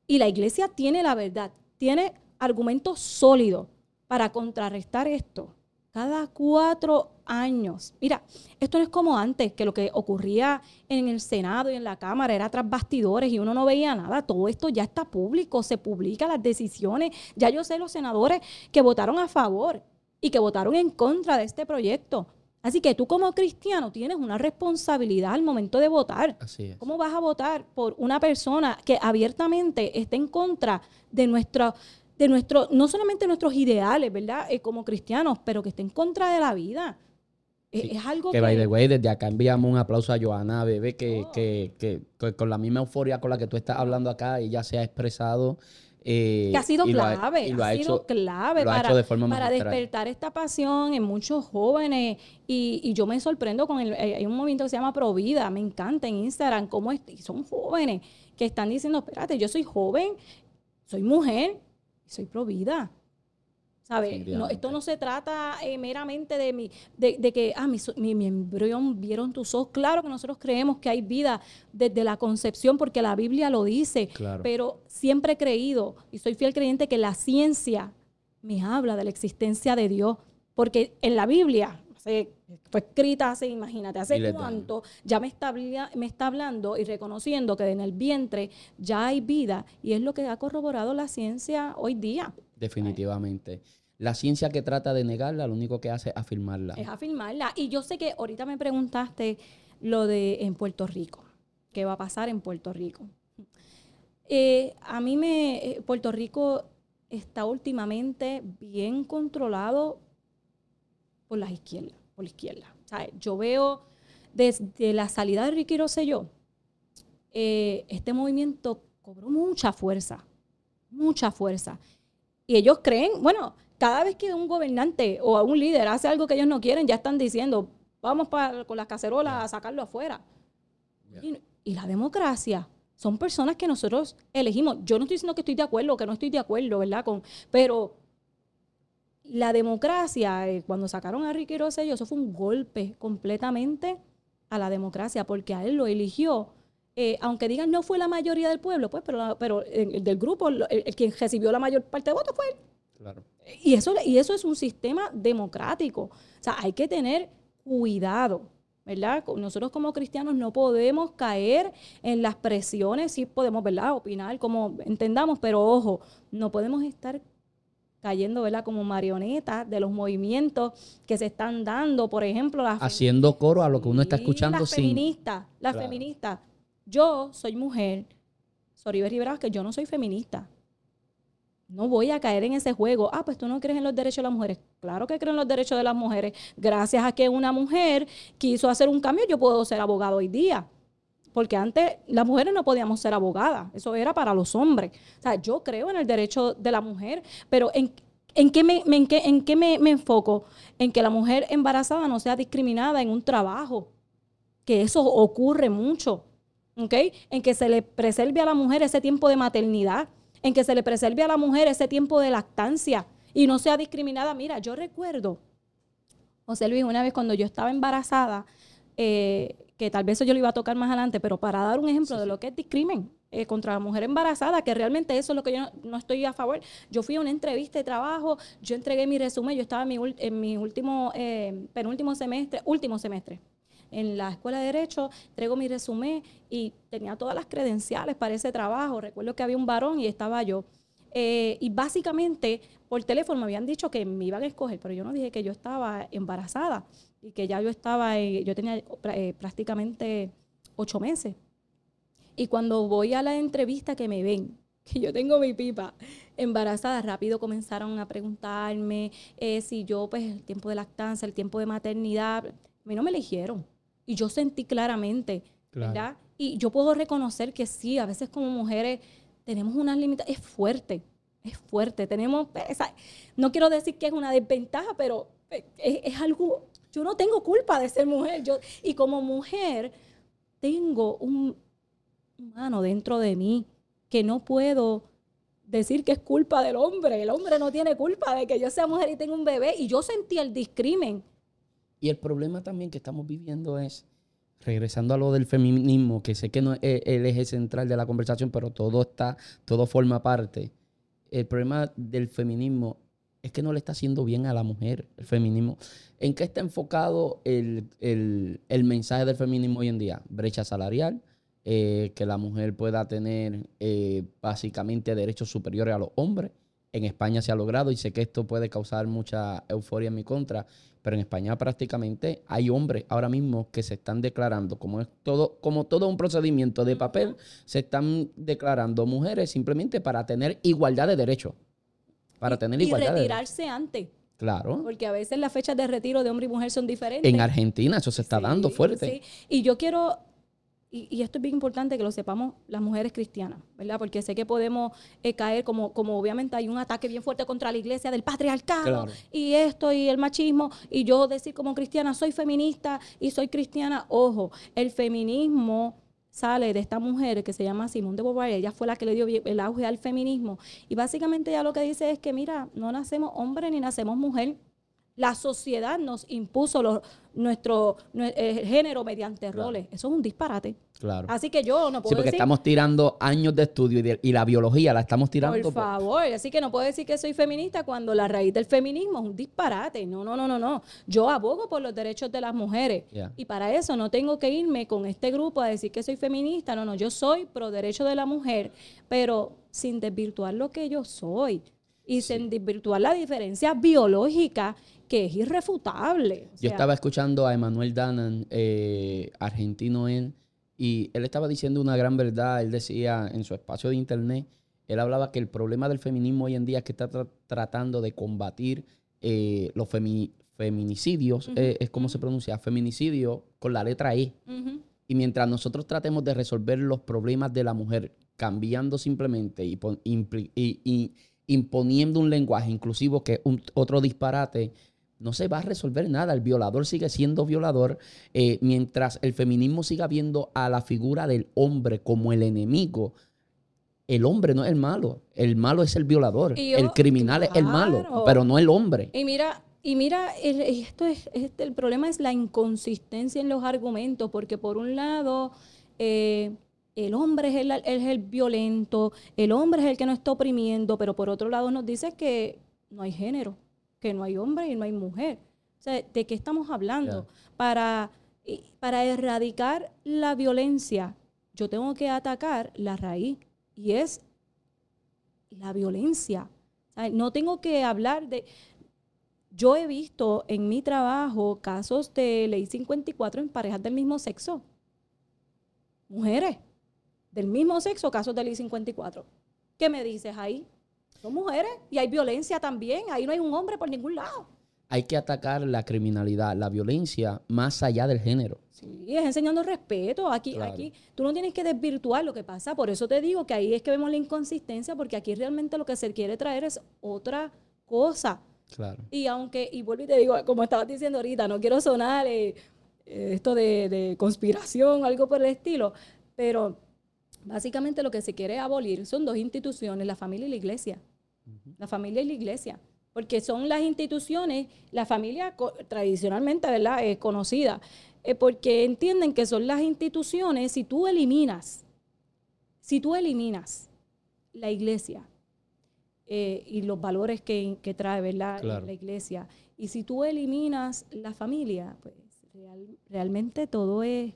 Y la iglesia tiene la verdad, tiene argumentos sólidos para contrarrestar esto. Cada cuatro años. Mira, esto no es como antes, que lo que ocurría en el Senado y en la Cámara era tras bastidores y uno no veía nada. Todo esto ya está público, se publica las decisiones. Ya yo sé los senadores que votaron a favor y que votaron en contra de este proyecto. Así que tú como cristiano tienes una responsabilidad al momento de votar. Así es. ¿Cómo vas a votar por una persona que abiertamente está en contra de nuestra, de nuestro, no solamente nuestros ideales, ¿verdad? Eh, como cristianos, pero que está en contra de la vida? Sí, es algo Que, que... by the way, desde acá enviamos un aplauso a Joana, bebé, que, Oh. que, con la misma euforia con la que tú estás hablando acá, ella se ha expresado. eh, que ha sido clave, y lo ha, ha sido hecho- clave ha para, hecho de forma para despertar esta pasión en muchos jóvenes. Y, y yo me sorprendo con el, eh, hay un movimiento que se llama Provida, me encanta en Instagram, cómo es- son jóvenes que están diciendo, espérate, yo soy joven, soy mujer, y soy Provida. ¿Sabes? No, esto no se trata eh, meramente de, mi, de, de que, ah, mi, mi, mi embrión vieron tus ojos. Claro que nosotros creemos que hay vida desde la concepción porque la Biblia lo dice. Claro. Pero siempre he creído y soy fiel creyente que la ciencia me habla de la existencia de Dios. Porque en la Biblia, hace- fue escrita hace, imagínate, hace cuánto, ya me está, me está hablando y reconociendo que en el vientre ya hay vida y es lo que ha corroborado la ciencia hoy día. Definitivamente. La ciencia que trata de negarla, lo único que hace es afirmarla. Es afirmarla. Y yo sé que ahorita me preguntaste lo de en Puerto Rico. ¿Qué va a pasar en Puerto Rico? Eh, a mí me. eh, Puerto Rico está últimamente bien controlado por las izquierdas, por la izquierda. O sea, yo veo desde la salida de Ricky Rosselló, eh, este movimiento cobró mucha fuerza, mucha fuerza. Y ellos creen, bueno, cada vez que un gobernante o un líder hace algo que ellos no quieren, ya están diciendo, vamos para, con las cacerolas a sacarlo afuera. Y, y la democracia son personas que nosotros elegimos. Yo no estoy diciendo que estoy de acuerdo que no estoy de acuerdo, ¿verdad? Con, pero la democracia, eh, cuando sacaron a Ricky Rosselló, eso fue un golpe completamente a la democracia, porque a él lo eligió. Eh, aunque digan no fue la mayoría del pueblo, pues, pero, pero del grupo, el, quien recibió la mayor parte de votos fue él. Claro. Y eso, y eso es un sistema democrático. O sea, hay que tener cuidado. ¿verdad? Nosotros como cristianos no podemos caer en las presiones, sí podemos, ¿verdad? Opinar como entendamos, pero ojo, no podemos estar cayendo, ¿verdad? Como marionetas de los movimientos que se están dando, por ejemplo, haciendo coro a lo que uno está escuchando. Las feministas, las feministas. Yo soy mujer, Soribes Rivera, que yo no soy feminista. No voy a caer en ese juego. Ah, pues tú no crees en los derechos de las mujeres. Claro que creo en los derechos de las mujeres. Gracias a que una mujer quiso hacer un cambio, yo puedo ser abogado hoy día. Porque antes las mujeres no podíamos ser abogadas, eso era para los hombres. O sea, yo creo en el derecho de la mujer, pero ¿en, en qué, me, en qué, en qué me, enfoco? En que la mujer embarazada no sea discriminada en un trabajo, que eso ocurre mucho, ¿ok? En que se le preserve a la mujer ese tiempo de maternidad, en que se le preserve a la mujer ese tiempo de lactancia y no sea discriminada. Mira, yo recuerdo, José Luis, una vez cuando yo estaba embarazada, eh, que tal vez eso yo lo iba a tocar más adelante, pero para dar un ejemplo de lo que es discrimen eh, contra la mujer embarazada, que realmente eso es lo que yo no, estoy a favor. Yo fui a una entrevista de trabajo, yo entregué mi resumen, yo estaba en mi, en mi último, eh, penúltimo semestre, último semestre en la escuela de Derecho, entrego mi resumen y tenía todas las credenciales para ese trabajo. Recuerdo que había un varón y estaba yo. Eh, y básicamente por teléfono me habían dicho que me iban a escoger, pero yo no dije que yo estaba embarazada y que ya yo estaba, yo tenía eh, prácticamente ocho meses. Y cuando voy a la entrevista que me ven, que yo tengo mi pipa embarazada, rápido comenzaron a preguntarme eh, si yo, pues, el tiempo de lactancia, el tiempo de maternidad, a mí no me eligieron. Y yo sentí claramente, ¿verdad? Y yo puedo reconocer que sí, a veces como mujeres tenemos unas limitaciones, es fuerte, es fuerte. Tenemos, pues, no quiero decir que es una desventaja, pero eh, es algo yo no tengo culpa de ser mujer. Yo, y como mujer, tengo un humano dentro de mí que no puedo decir que es culpa del hombre. El hombre no tiene culpa de que yo sea mujer y tenga un bebé. Y yo sentí el discrimen. Y el problema también que estamos viviendo es, regresando a lo del feminismo, que sé que no es el eje central de la conversación, pero todo está, todo forma parte. El problema del feminismo es que no le está haciendo bien a la mujer, el feminismo. ¿En qué está enfocado el, mensaje del feminismo hoy en día? Brecha salarial, eh, que la mujer pueda tener eh, básicamente derechos superiores a los hombres. En España se ha logrado y sé que esto puede causar mucha euforia en mi contra, pero en España prácticamente hay hombres ahora mismo que se están declarando, como es todo, como todo un procedimiento de papel, se están declarando mujeres simplemente para tener igualdad de derechos para tener igualdad. Y retirarse antes. Claro. Porque a veces las fechas de retiro de hombre y mujer son diferentes. En Argentina eso se está dando fuerte. Sí. Y yo quiero, y, esto es bien importante que lo sepamos las mujeres cristianas, ¿verdad? Porque sé que podemos eh, caer como, como obviamente hay un ataque bien fuerte contra la iglesia del patriarcado y esto y el machismo. Y yo decir como cristiana, soy feminista y soy cristiana, ojo, el feminismo sale de esta mujer que se llama Simone de Beauvoir, ella fue la que le dio el auge al feminismo, y básicamente ella lo que dice es que, mira, no nacemos hombre ni nacemos mujer, la sociedad nos impuso nuestro, eh, género mediante roles. Eso es un disparate. Claro. Así que yo no puedo Sí, porque estamos tirando años de estudio y, la biología la estamos tirando. Por favor, así que no puedo decir que soy feminista cuando la raíz del feminismo es un disparate. No, no, no, no, no. Yo abogo por los derechos de las mujeres. Y para eso no tengo que irme con este grupo a decir que soy feminista. No, no, yo soy pro derecho de la mujer, pero sin desvirtuar lo que yo soy y sin desvirtuar la diferencia biológica que es irrefutable. Yo estaba escuchando a Emanuel Danan, eh, argentino él, y él estaba diciendo una gran verdad. Él decía en su espacio de internet, él hablaba que el problema del feminismo hoy en día es que está tratando de combatir eh, los feminicidios, eh, es como se pronuncia, feminicidio con la letra E. Y mientras nosotros tratemos de resolver los problemas de la mujer cambiando simplemente y, imponiendo un lenguaje inclusivo que es otro disparate, no se va a resolver nada. El violador sigue siendo violador eh, mientras el feminismo siga viendo a la figura del hombre como el enemigo. el hombre no es el malo, el malo es el violador, el criminal es el malo, pero no el hombre. Y mira, y mira, esto es, este, el problema es la inconsistencia en los argumentos, porque por un lado, eh, el hombre es el, es el violento, el hombre es el que nos está oprimiendo, pero por otro lado nos dice que no hay género, que no hay hombre y no hay mujer. O sea, ¿de qué estamos hablando? Para, para erradicar la violencia, yo tengo que atacar la raíz y es la violencia. no tengo que hablar de... Yo he visto en mi trabajo casos de ley 54 en parejas del mismo sexo. Mujeres del mismo sexo, casos de ley 54. ¿Qué me dices ahí? Son mujeres y hay violencia también. Ahí no hay un hombre por ningún lado hay que atacar la criminalidad, la violencia, más allá del género. Sí, es enseñando respeto. Aquí, aquí, tú no tienes que desvirtuar lo que pasa. Por eso te digo que ahí es que vemos la inconsistencia, porque aquí realmente lo que se quiere traer es otra cosa. Claro. Y aunque, y vuelvo y te digo, como estabas diciendo ahorita, no quiero sonar eh, eh, esto de, conspiración o algo por el estilo, pero básicamente lo que se quiere abolir son dos instituciones, la familia y la iglesia. La familia y la iglesia porque son las instituciones, la familia tradicionalmente, ¿verdad?, es conocida, eh, porque entienden que son las instituciones, si tú eliminas, si tú eliminas la iglesia eh, y los valores que, trae, ¿verdad?, la iglesia, y si tú eliminas la familia, pues realmente todo es,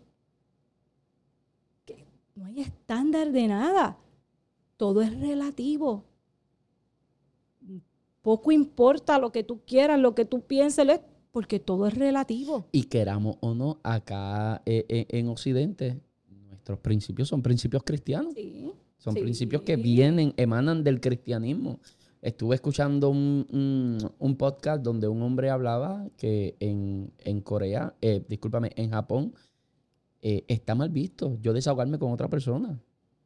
que no hay estándar de nada, todo es relativo poco importa lo que tú quieras, lo que tú pienses, porque todo es relativo. Y queramos o no, acá eh, eh, en Occidente, nuestros principios son principios cristianos. Sí, son principios que vienen, emanan del cristianismo. Estuve escuchando un, podcast donde un hombre hablaba que en, Corea, eh, discúlpame, en Japón, está mal visto yo desahogarme con otra persona.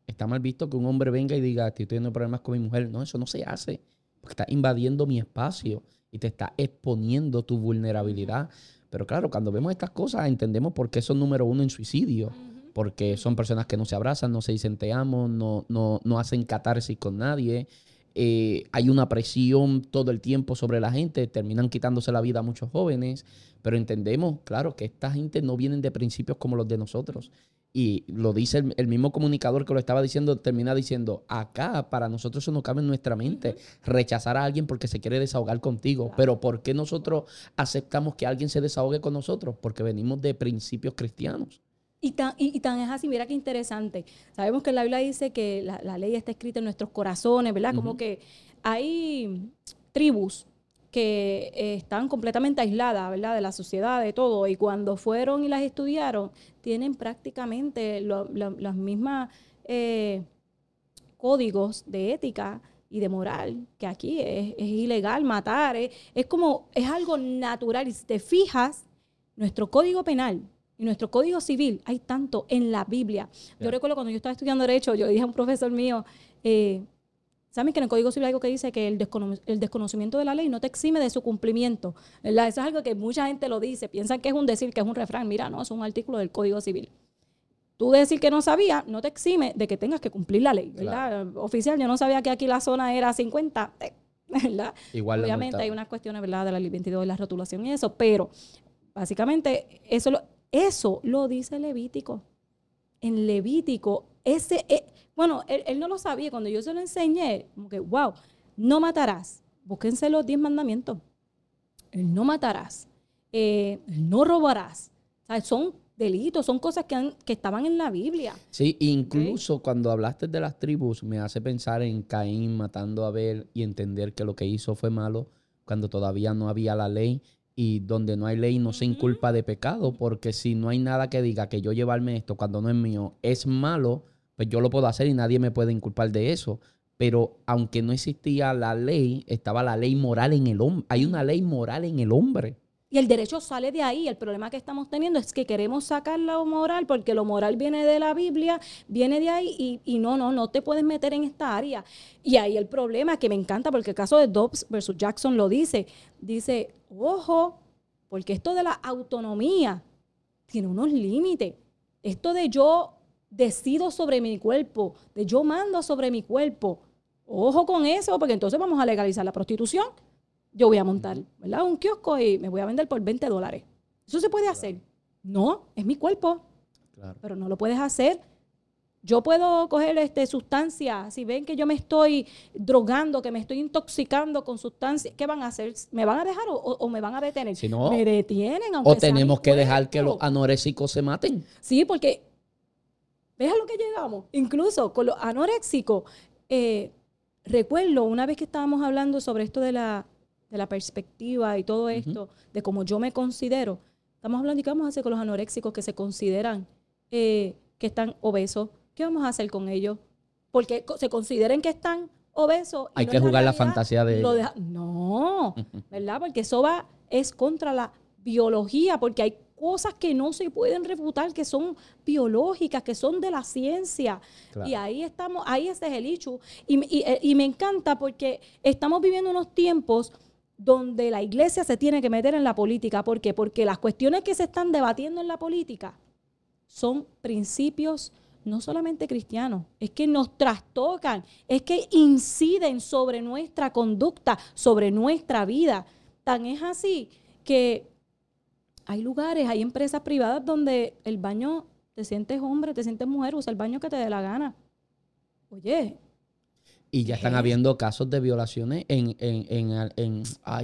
Está mal visto que un hombre venga y diga, estoy teniendo problemas con mi mujer. No, eso no se hace porque está invadiendo mi espacio y te está exponiendo tu vulnerabilidad. Pero claro, cuando vemos estas cosas entendemos por qué son número uno en suicidio. Porque son personas que no se abrazan, no se dicen te amo, no, no, no hacen catarsis con nadie. Eh, hay una presión todo el tiempo sobre la gente, terminan quitándose la vida a muchos jóvenes, pero entendemos, claro, que esta gente no vienen de principios como los de nosotros. Y lo dice el, mismo comunicador que lo estaba diciendo, termina diciendo, acá para nosotros eso no cabe en nuestra mente, rechazar a alguien porque se quiere desahogar contigo. Pero ¿por qué nosotros aceptamos que alguien se desahogue con nosotros? Porque venimos de principios cristianos. Y tan, y, tan, es así, mira qué interesante. Sabemos que la Biblia dice que la, ley está escrita en nuestros corazones, ¿verdad? Como que hay tribus que eh, están completamente aisladas, ¿verdad? De la sociedad, de todo. Y cuando fueron y las estudiaron, tienen prácticamente los mismos eh, códigos de ética y de moral, que aquí es, ilegal matar, es, como, es algo natural. Y si te fijas, nuestro código penal y nuestro código civil, hay tanto en la Biblia. Yo recuerdo cuando yo estaba estudiando Derecho, yo dije a un profesor mío, eh, ¿Saben que en el Código Civil hay algo que dice que el, desconocimiento de la ley no te exime de su cumplimiento? Eso es algo que mucha gente lo dice. Piensan que es un decir, que es un refrán. Mira, no, es un artículo del Código Civil. Tú decir que no sabía no te exime de que tengas que cumplir la ley, ¿verdad? Oficial, yo no sabía que aquí la zona era 50, eh, ¿verdad? Igual Obviamente hay unas cuestiones, ¿verdad? De la ley 22 y la rotulación y eso, pero básicamente eso lo, eso lo dice Levítico. En Levítico, ese... Eh, bueno, él, no lo sabía. Cuando yo se lo enseñé, como que, wow, no matarás. Búsquense los diez mandamientos. El no matarás. Eh, no robarás. son delitos, son cosas que, que, estaban en la Biblia. Sí, incluso cuando hablaste de las tribus, me hace pensar en Caín matando a Abel y entender que lo que hizo fue malo cuando todavía no había la ley y donde no hay ley no se inculpa de pecado, porque si no hay nada que diga que yo llevarme esto cuando no es mío es malo, pues yo lo puedo hacer y nadie me puede inculpar de eso. Pero aunque no existía la ley, estaba la ley moral en el hombre. Hay una ley moral en el hombre. Y el derecho sale de ahí. El problema que estamos teniendo es que queremos sacar lo moral porque lo moral viene de la Biblia, viene de ahí y, y, no, no, no te puedes meter en esta área. Y ahí el problema que me encanta porque el caso de Dobbs versus Jackson lo dice. Dice, ojo, porque esto de la autonomía tiene unos límites. Esto de yo decido sobre mi cuerpo, de yo mando sobre mi cuerpo. Ojo con eso, porque entonces vamos a legalizar la prostitución. Yo voy a montar ¿verdad? un kiosco y me voy a vender por 20 dólares. ¿Eso se puede hacer? No, es mi cuerpo. Pero no lo puedes hacer yo puedo coger este, sustancias, si ven que yo me estoy drogando, que me estoy intoxicando con sustancias, ¿qué van a hacer? ¿Me van a dejar o, me van a detener? Si no, me detienen. o tenemos que dejar que los anoréxicos se maten. Sí, porque veja lo que llegamos. Incluso con los anoréxicos, eh, recuerdo una vez que estábamos hablando sobre esto de la, de la perspectiva y todo esto, de cómo yo me considero, estamos hablando de qué vamos a hacer con los anoréxicos que se consideran eh, que están obesos ¿qué vamos a hacer con ellos? Porque se consideren que están obesos. Hay que jugar la, fantasía de ellos. No, ¿verdad? Porque eso va, es contra la biología, porque hay cosas que no se pueden refutar, que son biológicas, que son de la ciencia. Y ahí estamos, ahí ese es el hecho. Y, eh, y me encanta porque estamos viviendo unos tiempos donde la iglesia se tiene que meter en la política. ¿Por qué? Porque las cuestiones que se están debatiendo en la política son principios no solamente cristianos, es que nos trastocan, es que inciden sobre nuestra conducta, sobre nuestra vida. Tan es así que hay lugares, hay empresas privadas donde el baño, te sientes hombre, te sientes mujer, usa el baño que te dé la gana. Oye. Y ya están habiendo casos de violaciones en, en, en, en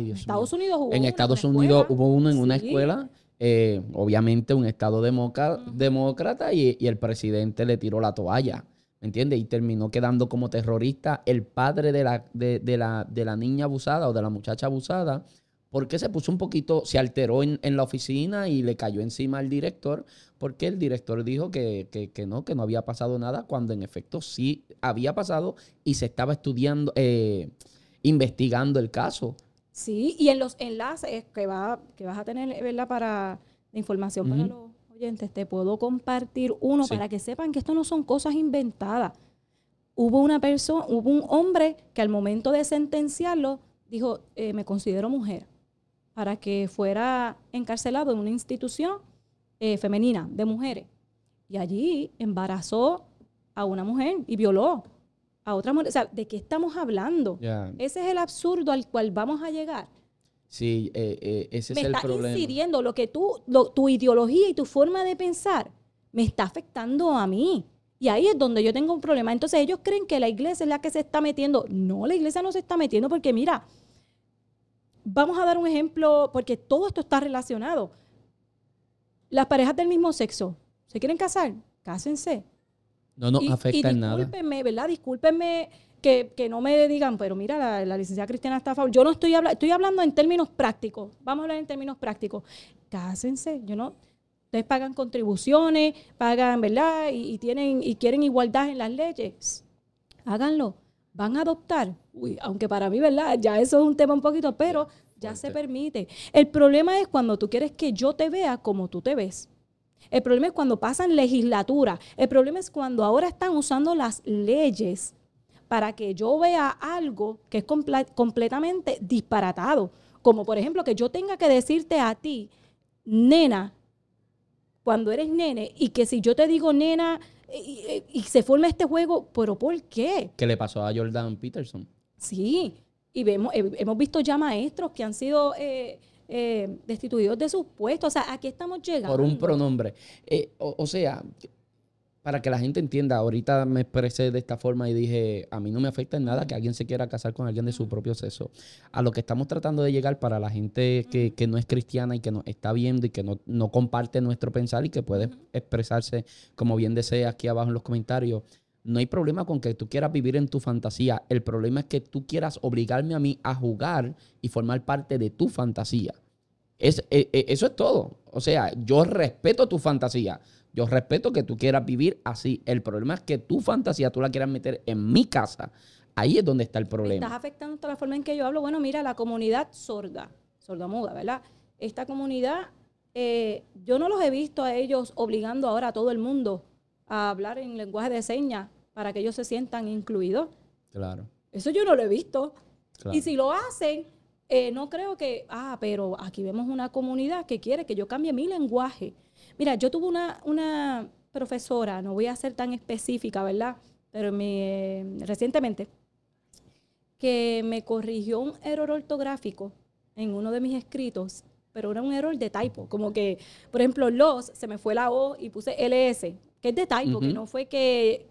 Estados Unidos hubo En Estados Unidos hubo uno en una escuela eh, obviamente un Estado demócrata y, el presidente le tiró la toalla, ¿me entiendes? Y terminó quedando como terrorista el padre de la, de, la, de la niña abusada o de la muchacha abusada, porque se puso un poquito, se alteró en, la oficina y le cayó encima al director, porque el director dijo que, no, que no había pasado nada, cuando en efecto sí había pasado y se estaba estudiando, eh, investigando el caso. Sí, y en los enlaces que, va, que vas a tener, ¿verdad? Para la información para los oyentes, te puedo compartir uno para que sepan que esto no son cosas inventadas. Hubo una persona, hubo un hombre que al momento de sentenciarlo dijo, eh, me considero mujer, para que fuera encarcelado en una institución eh, femenina de mujeres. Y allí embarazó a una mujer y violó a otra mujer. O sea, ¿de qué estamos hablando? Ese es el absurdo al cual vamos a llegar. Sí, eh, eh, ese es el problema. Me está incidiendo lo que tú, tu ideología y tu forma de pensar me está afectando a mí. Y ahí es donde yo tengo un problema. Entonces ellos creen que la iglesia es la que se está metiendo. No, la iglesia no se está metiendo porque mira, vamos a dar un ejemplo porque todo esto está relacionado. Las parejas del mismo sexo, ¿se quieren casar? Cásense. No nos afecta en nada. Discúlpenme, ¿verdad? Discúlpenme que, no me digan, pero mira, la, la licenciada Cristiana está a favor. Yo no estoy hablando, estoy hablando en términos prácticos. Vamos a hablar en términos prácticos. Cásense, yo no. Ustedes pagan contribuciones, pagan, ¿verdad? Y, tienen y quieren igualdad en las leyes. Háganlo. Van a adoptar. Uy, aunque para mí, ¿verdad? Ya eso es un tema un poquito, pero ya se permite. El problema es cuando tú quieres que yo te vea como tú te ves. El problema es cuando pasan legislatura. El problema es cuando ahora están usando las leyes para que yo vea algo que es completamente disparatado. Como por ejemplo que yo tenga que decirte a ti, nena, cuando eres nene, y que si yo te digo nena y, se forma este juego, pero ¿por qué? ¿Qué le pasó a Jordan Peterson? Sí, y vemos, hemos visto ya maestros que han sido... Eh, eh, destituidos de sus puestos. O sea, aquí estamos llegando. Por un pronombre. Eh, o, sea, para que la gente entienda, ahorita me expresé de esta forma y dije, a mí no me afecta en nada que alguien se quiera casar con alguien de su propio sexo. A lo que estamos tratando de llegar para la gente que, que no es cristiana y que nos está viendo y que no, no comparte nuestro pensar y que puede expresarse como bien desea aquí abajo en los comentarios. No hay problema con que tú quieras vivir en tu fantasía. El problema es que tú quieras obligarme a mí a jugar y formar parte de tu fantasía. Es, e, e, eso es todo. O sea, yo respeto tu fantasía. Yo respeto que tú quieras vivir así. El problema es que tu fantasía tú la quieras meter en mi casa. Ahí es donde está el problema. estás afectando toda la forma en que yo hablo. Bueno, mira, la comunidad sorda, sorda muda, ¿verdad? Esta comunidad, eh, yo no los he visto a ellos obligando ahora a todo el mundo a hablar en lenguaje de señas para que ellos se sientan incluidos. Claro. Eso yo no lo he visto. Y si lo hacen, eh, no creo que, ah, pero aquí vemos una comunidad que quiere que yo cambie mi lenguaje. Mira, yo tuve una, una profesora, no voy a ser tan específica, ¿verdad? Pero me, recientemente, que me corrigió un error ortográfico en uno de mis escritos, pero era un error de typo, como que, por ejemplo, los, se me fue la O y puse LS, que es de typo, que no fue que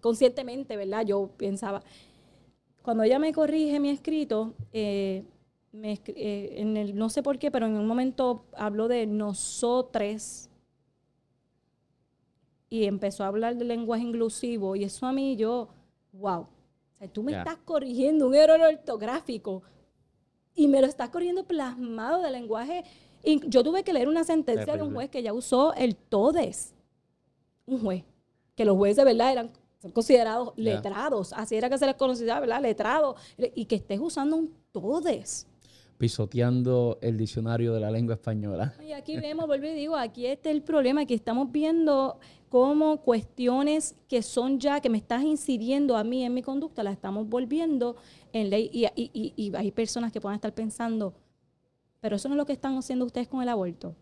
conscientemente, ¿verdad? Yo pensaba. Cuando ella me corrige mi escrito, eh, eh, en el, no sé por qué, pero en un momento habló de nosotros y empezó a hablar de lenguaje inclusivo y eso a mí yo, wow, o sea, tú me estás corrigiendo un error ortográfico y me lo estás corrigiendo plasmado de lenguaje. Y yo tuve que leer una sentencia de un juez que ya usó el todes, un juez, que los jueces, ¿verdad? Eran considerados letrados, así era que se les conocía, ¿verdad? Letrados, y que estés usando un todes pisoteando el diccionario de la lengua española. Y aquí vemos, vuelvo y digo, aquí está el problema, que estamos viendo cómo cuestiones que son ya, que me estás incidiendo a mí en mi conducta, las estamos volviendo en ley. Y, y hay personas que puedan estar pensando, pero eso no es lo que están haciendo ustedes con el aborto.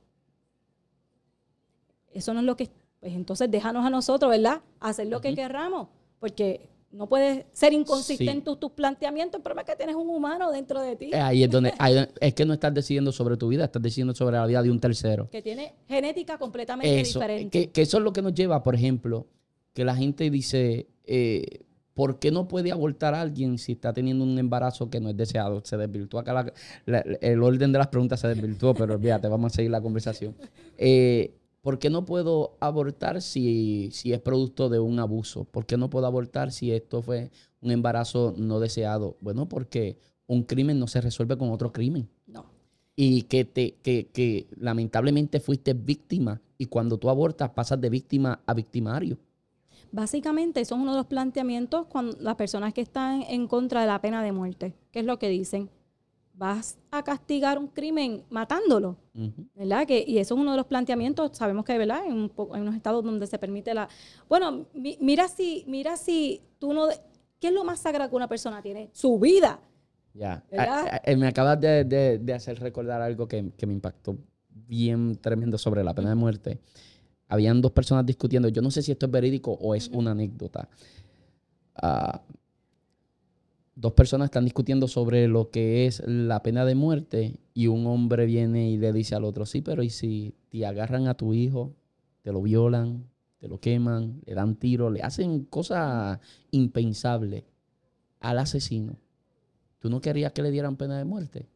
Eso no es lo que... Pues entonces déjanos a nosotros, ¿verdad? Hacer lo que querramos, porque no puedes ser inconsistente en tus planteamientos, el problema es que tienes un humano dentro de ti. Eh, ahí es donde, es que no estás decidiendo sobre tu vida, estás decidiendo sobre la vida de un tercero. Que tiene genética completamente diferente. Que, eso es lo que nos lleva, por ejemplo, que la gente dice, eh, ¿por qué no puede abortar a alguien si está teniendo un embarazo que no es deseado? Se desvirtuó acá, el orden de las preguntas se desvirtuó, pero olvídate, vamos a seguir la conversación. Eh, ¿Por qué no puedo abortar si, si, es producto de un abuso? ¿Por qué no puedo abortar si esto fue un embarazo no deseado? Bueno, porque un crimen no se resuelve con otro crimen. No. Y que, te, que, que lamentablemente fuiste víctima y cuando tú abortas pasas de víctima a victimario. Básicamente, eso es uno de los planteamientos cuando las personas que están en contra de la pena de muerte. ¿Qué es lo que dicen? Vas a castigar un crimen matándolo, ¿verdad? Que, y eso es uno de los planteamientos, sabemos que, ¿verdad? En, un unos estados donde se permite la... Bueno, mira si, mira si tú no... ¿Qué es lo más sagrado que una persona tiene? Su vida. Ya. Eh, me acabas de, hacer recordar algo que, me impactó bien tremendo sobre la pena de muerte. Habían dos personas discutiendo, yo no sé si esto es verídico o es una anécdota. Ah, dos personas están discutiendo sobre lo que es la pena de muerte y un hombre viene y le dice al otro, sí, pero ¿y si te agarran a tu hijo, te lo violan, te lo queman, le dan tiro, le hacen cosas impensables al asesino? ¿Tú no querías que le dieran pena de muerte?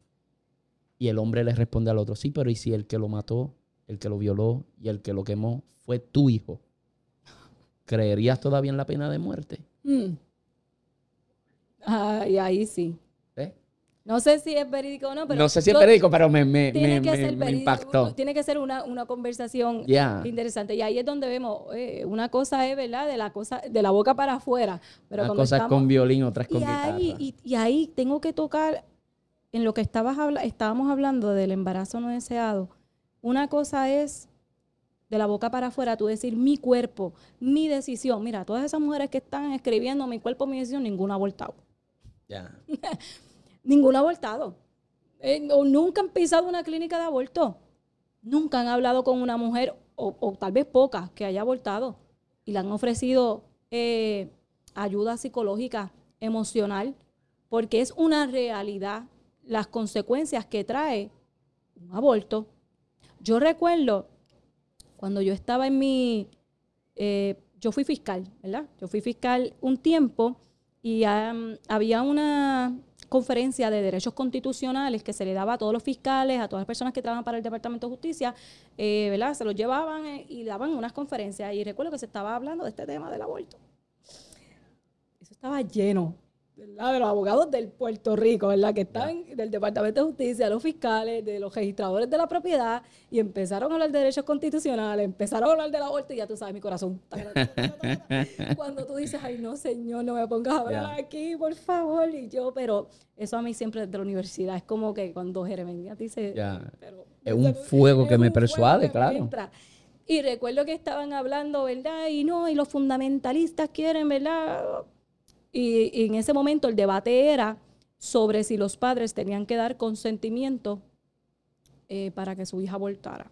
Y el hombre le responde al otro, sí, pero ¿y si el que lo mató, el que lo violó y el que lo quemó fue tu hijo? ¿Creerías todavía en la pena de muerte? Mm. Ah, y ahí sí. No sé si es verídico o no, pero... No sé si es verídico, pero me, me, me, impactó. Tiene que ser una, una conversación interesante. Y ahí es donde vemos, eh, una cosa es, ¿verdad? De la cosa, de la boca para afuera. Pero una cosa es con violín, otras con y ahí, y, y, ahí tengo que tocar, en lo que estabas estábamos hablando del embarazo no deseado, una cosa es de la boca para afuera, tú decir mi cuerpo, mi decisión. Mira, todas esas mujeres que están escribiendo mi cuerpo, mi decisión, ninguna ha abortado. Ya. Ninguno ha abortado. Eh, o nunca han pisado una clínica de aborto. Nunca han hablado con una mujer, o, tal vez pocas, que haya abortado. Y le han ofrecido eh, ayuda psicológica, emocional, porque es una realidad las consecuencias que trae un aborto. Yo recuerdo cuando yo estaba en mi, eh, yo fui fiscal, ¿verdad? Yo fui fiscal un tiempo y había una conferencia de derechos constitucionales que se le daba a todos los fiscales, a todas las personas que trabajan para el Departamento de Justicia, eh, ¿verdad? Se los llevaban eh, y daban unas conferencias. Y recuerdo que se estaba hablando de este tema del aborto. Eso estaba lleno de los abogados del Puerto Rico, ¿verdad? Que están del Departamento de Justicia, los fiscales, de los registradores de la propiedad, y empezaron a hablar de derechos constitucionales, empezaron a hablar de la aborto, y ya tú sabes, mi corazón. Cuando tú dices, ay, no, señor, no me pongas a hablar aquí, por favor, y yo, pero eso a mí siempre desde la universidad es como que cuando Jeremías dice, es un fuego que me persuade, claro. y recuerdo que estaban hablando, ¿verdad? Y no, y los fundamentalistas quieren, ¿verdad? Y, en ese momento el debate era sobre si los padres tenían que dar consentimiento eh, para que su hija abortara.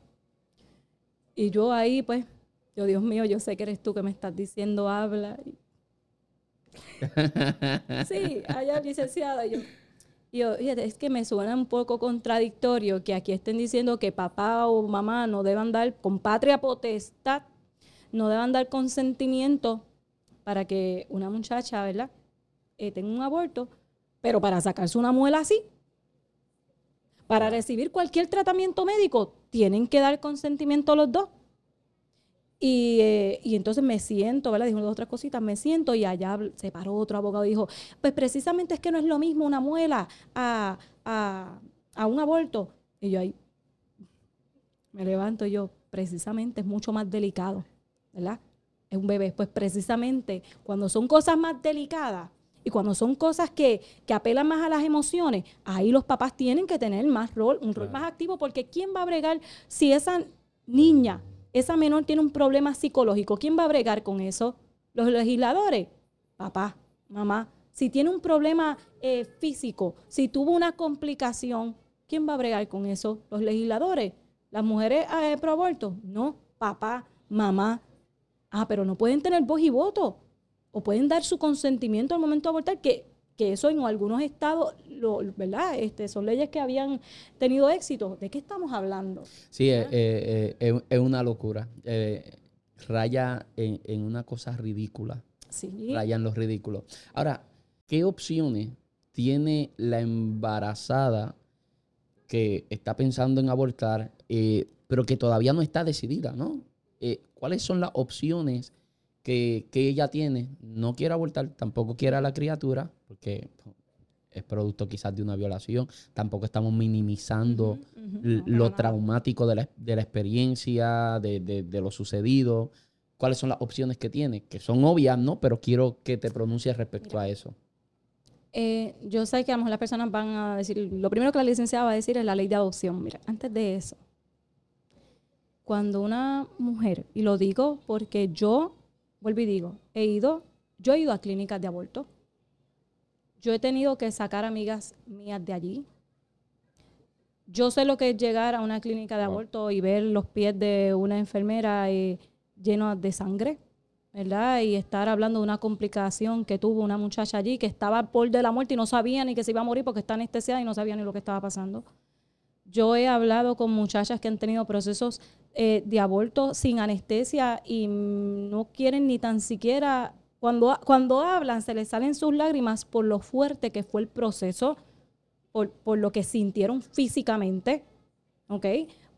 Y yo ahí, pues, Yo, Dios mío, yo sé que eres tú que me estás diciendo, habla. sí, allá licenciada, yo, yo, es que me suena un poco contradictorio que aquí estén diciendo que papá o mamá no deban dar con patria potestad, no deban dar consentimiento para que una muchacha, ¿verdad? Eh, tenga un aborto, pero para sacarse una muela así, para recibir cualquier tratamiento médico, tienen que dar consentimiento los dos. Y, eh, y, entonces me siento, ¿verdad? Dijo dos otras cositas, me siento y allá se paró otro abogado y dijo, pues precisamente es que no es lo mismo una muela a, a un aborto. Y yo ahí me levanto yo, precisamente es mucho más delicado, ¿verdad? Es un bebé. Pues precisamente cuando son cosas más delicadas, y cuando son cosas que, apelan más a las emociones, ahí los papás tienen que tener más rol, un rol más activo, porque ¿quién va a bregar si esa niña, esa menor tiene un problema psicológico? ¿Quién va a bregar con eso? Los legisladores, papá, mamá. Si tiene un problema eh, físico, si tuvo una complicación, ¿quién va a bregar con eso? Los legisladores. ¿Las mujeres eh, pro aborto? No, papá, mamá. Ah, pero no pueden tener voz y voto o pueden dar su consentimiento al momento de abortar, que, que eso en algunos estados, lo, ¿verdad? Este, son leyes que habían tenido éxito. ¿De qué estamos hablando? Sí, eh, eh, eh, es, una locura. raya en, una cosa ridícula. Sí. Raya en los ridículos. Ahora, ¿qué opciones tiene la embarazada que está pensando en abortar, pero que todavía no está decidida, ¿no? ¿Cuáles son las opciones que, ella tiene, no quiere abortar, tampoco quiere a la criatura, porque es producto quizás de una violación. Tampoco estamos minimizando lo traumático de la, experiencia, de, lo sucedido. ¿Cuáles son las opciones que tiene? Que son obvias, ¿no? Pero quiero que te pronuncies respecto a eso. Eh, yo sé que a lo mejor las personas van a decir, lo primero que la licenciada va a decir es la ley de adopción. Mira, antes de eso, cuando una mujer, y lo digo porque yo vuelvo y digo, he ido, yo he ido a clínicas de aborto. Yo he tenido que sacar amigas mías de allí. Yo sé lo que es llegar a una clínica de aborto y ver los pies de una enfermera eh, llenos de sangre, ¿verdad? Y estar hablando de una complicación que tuvo una muchacha allí que estaba por de la muerte y no sabía ni que se iba a morir porque está anestesiada y no sabía ni lo que estaba pasando. Yo he hablado con muchachas que han tenido procesos eh, de aborto sin anestesia y no quieren ni tan siquiera, cuando, cuando hablan se les salen sus lágrimas por lo fuerte que fue el proceso, por, por lo que sintieron físicamente, ¿ok?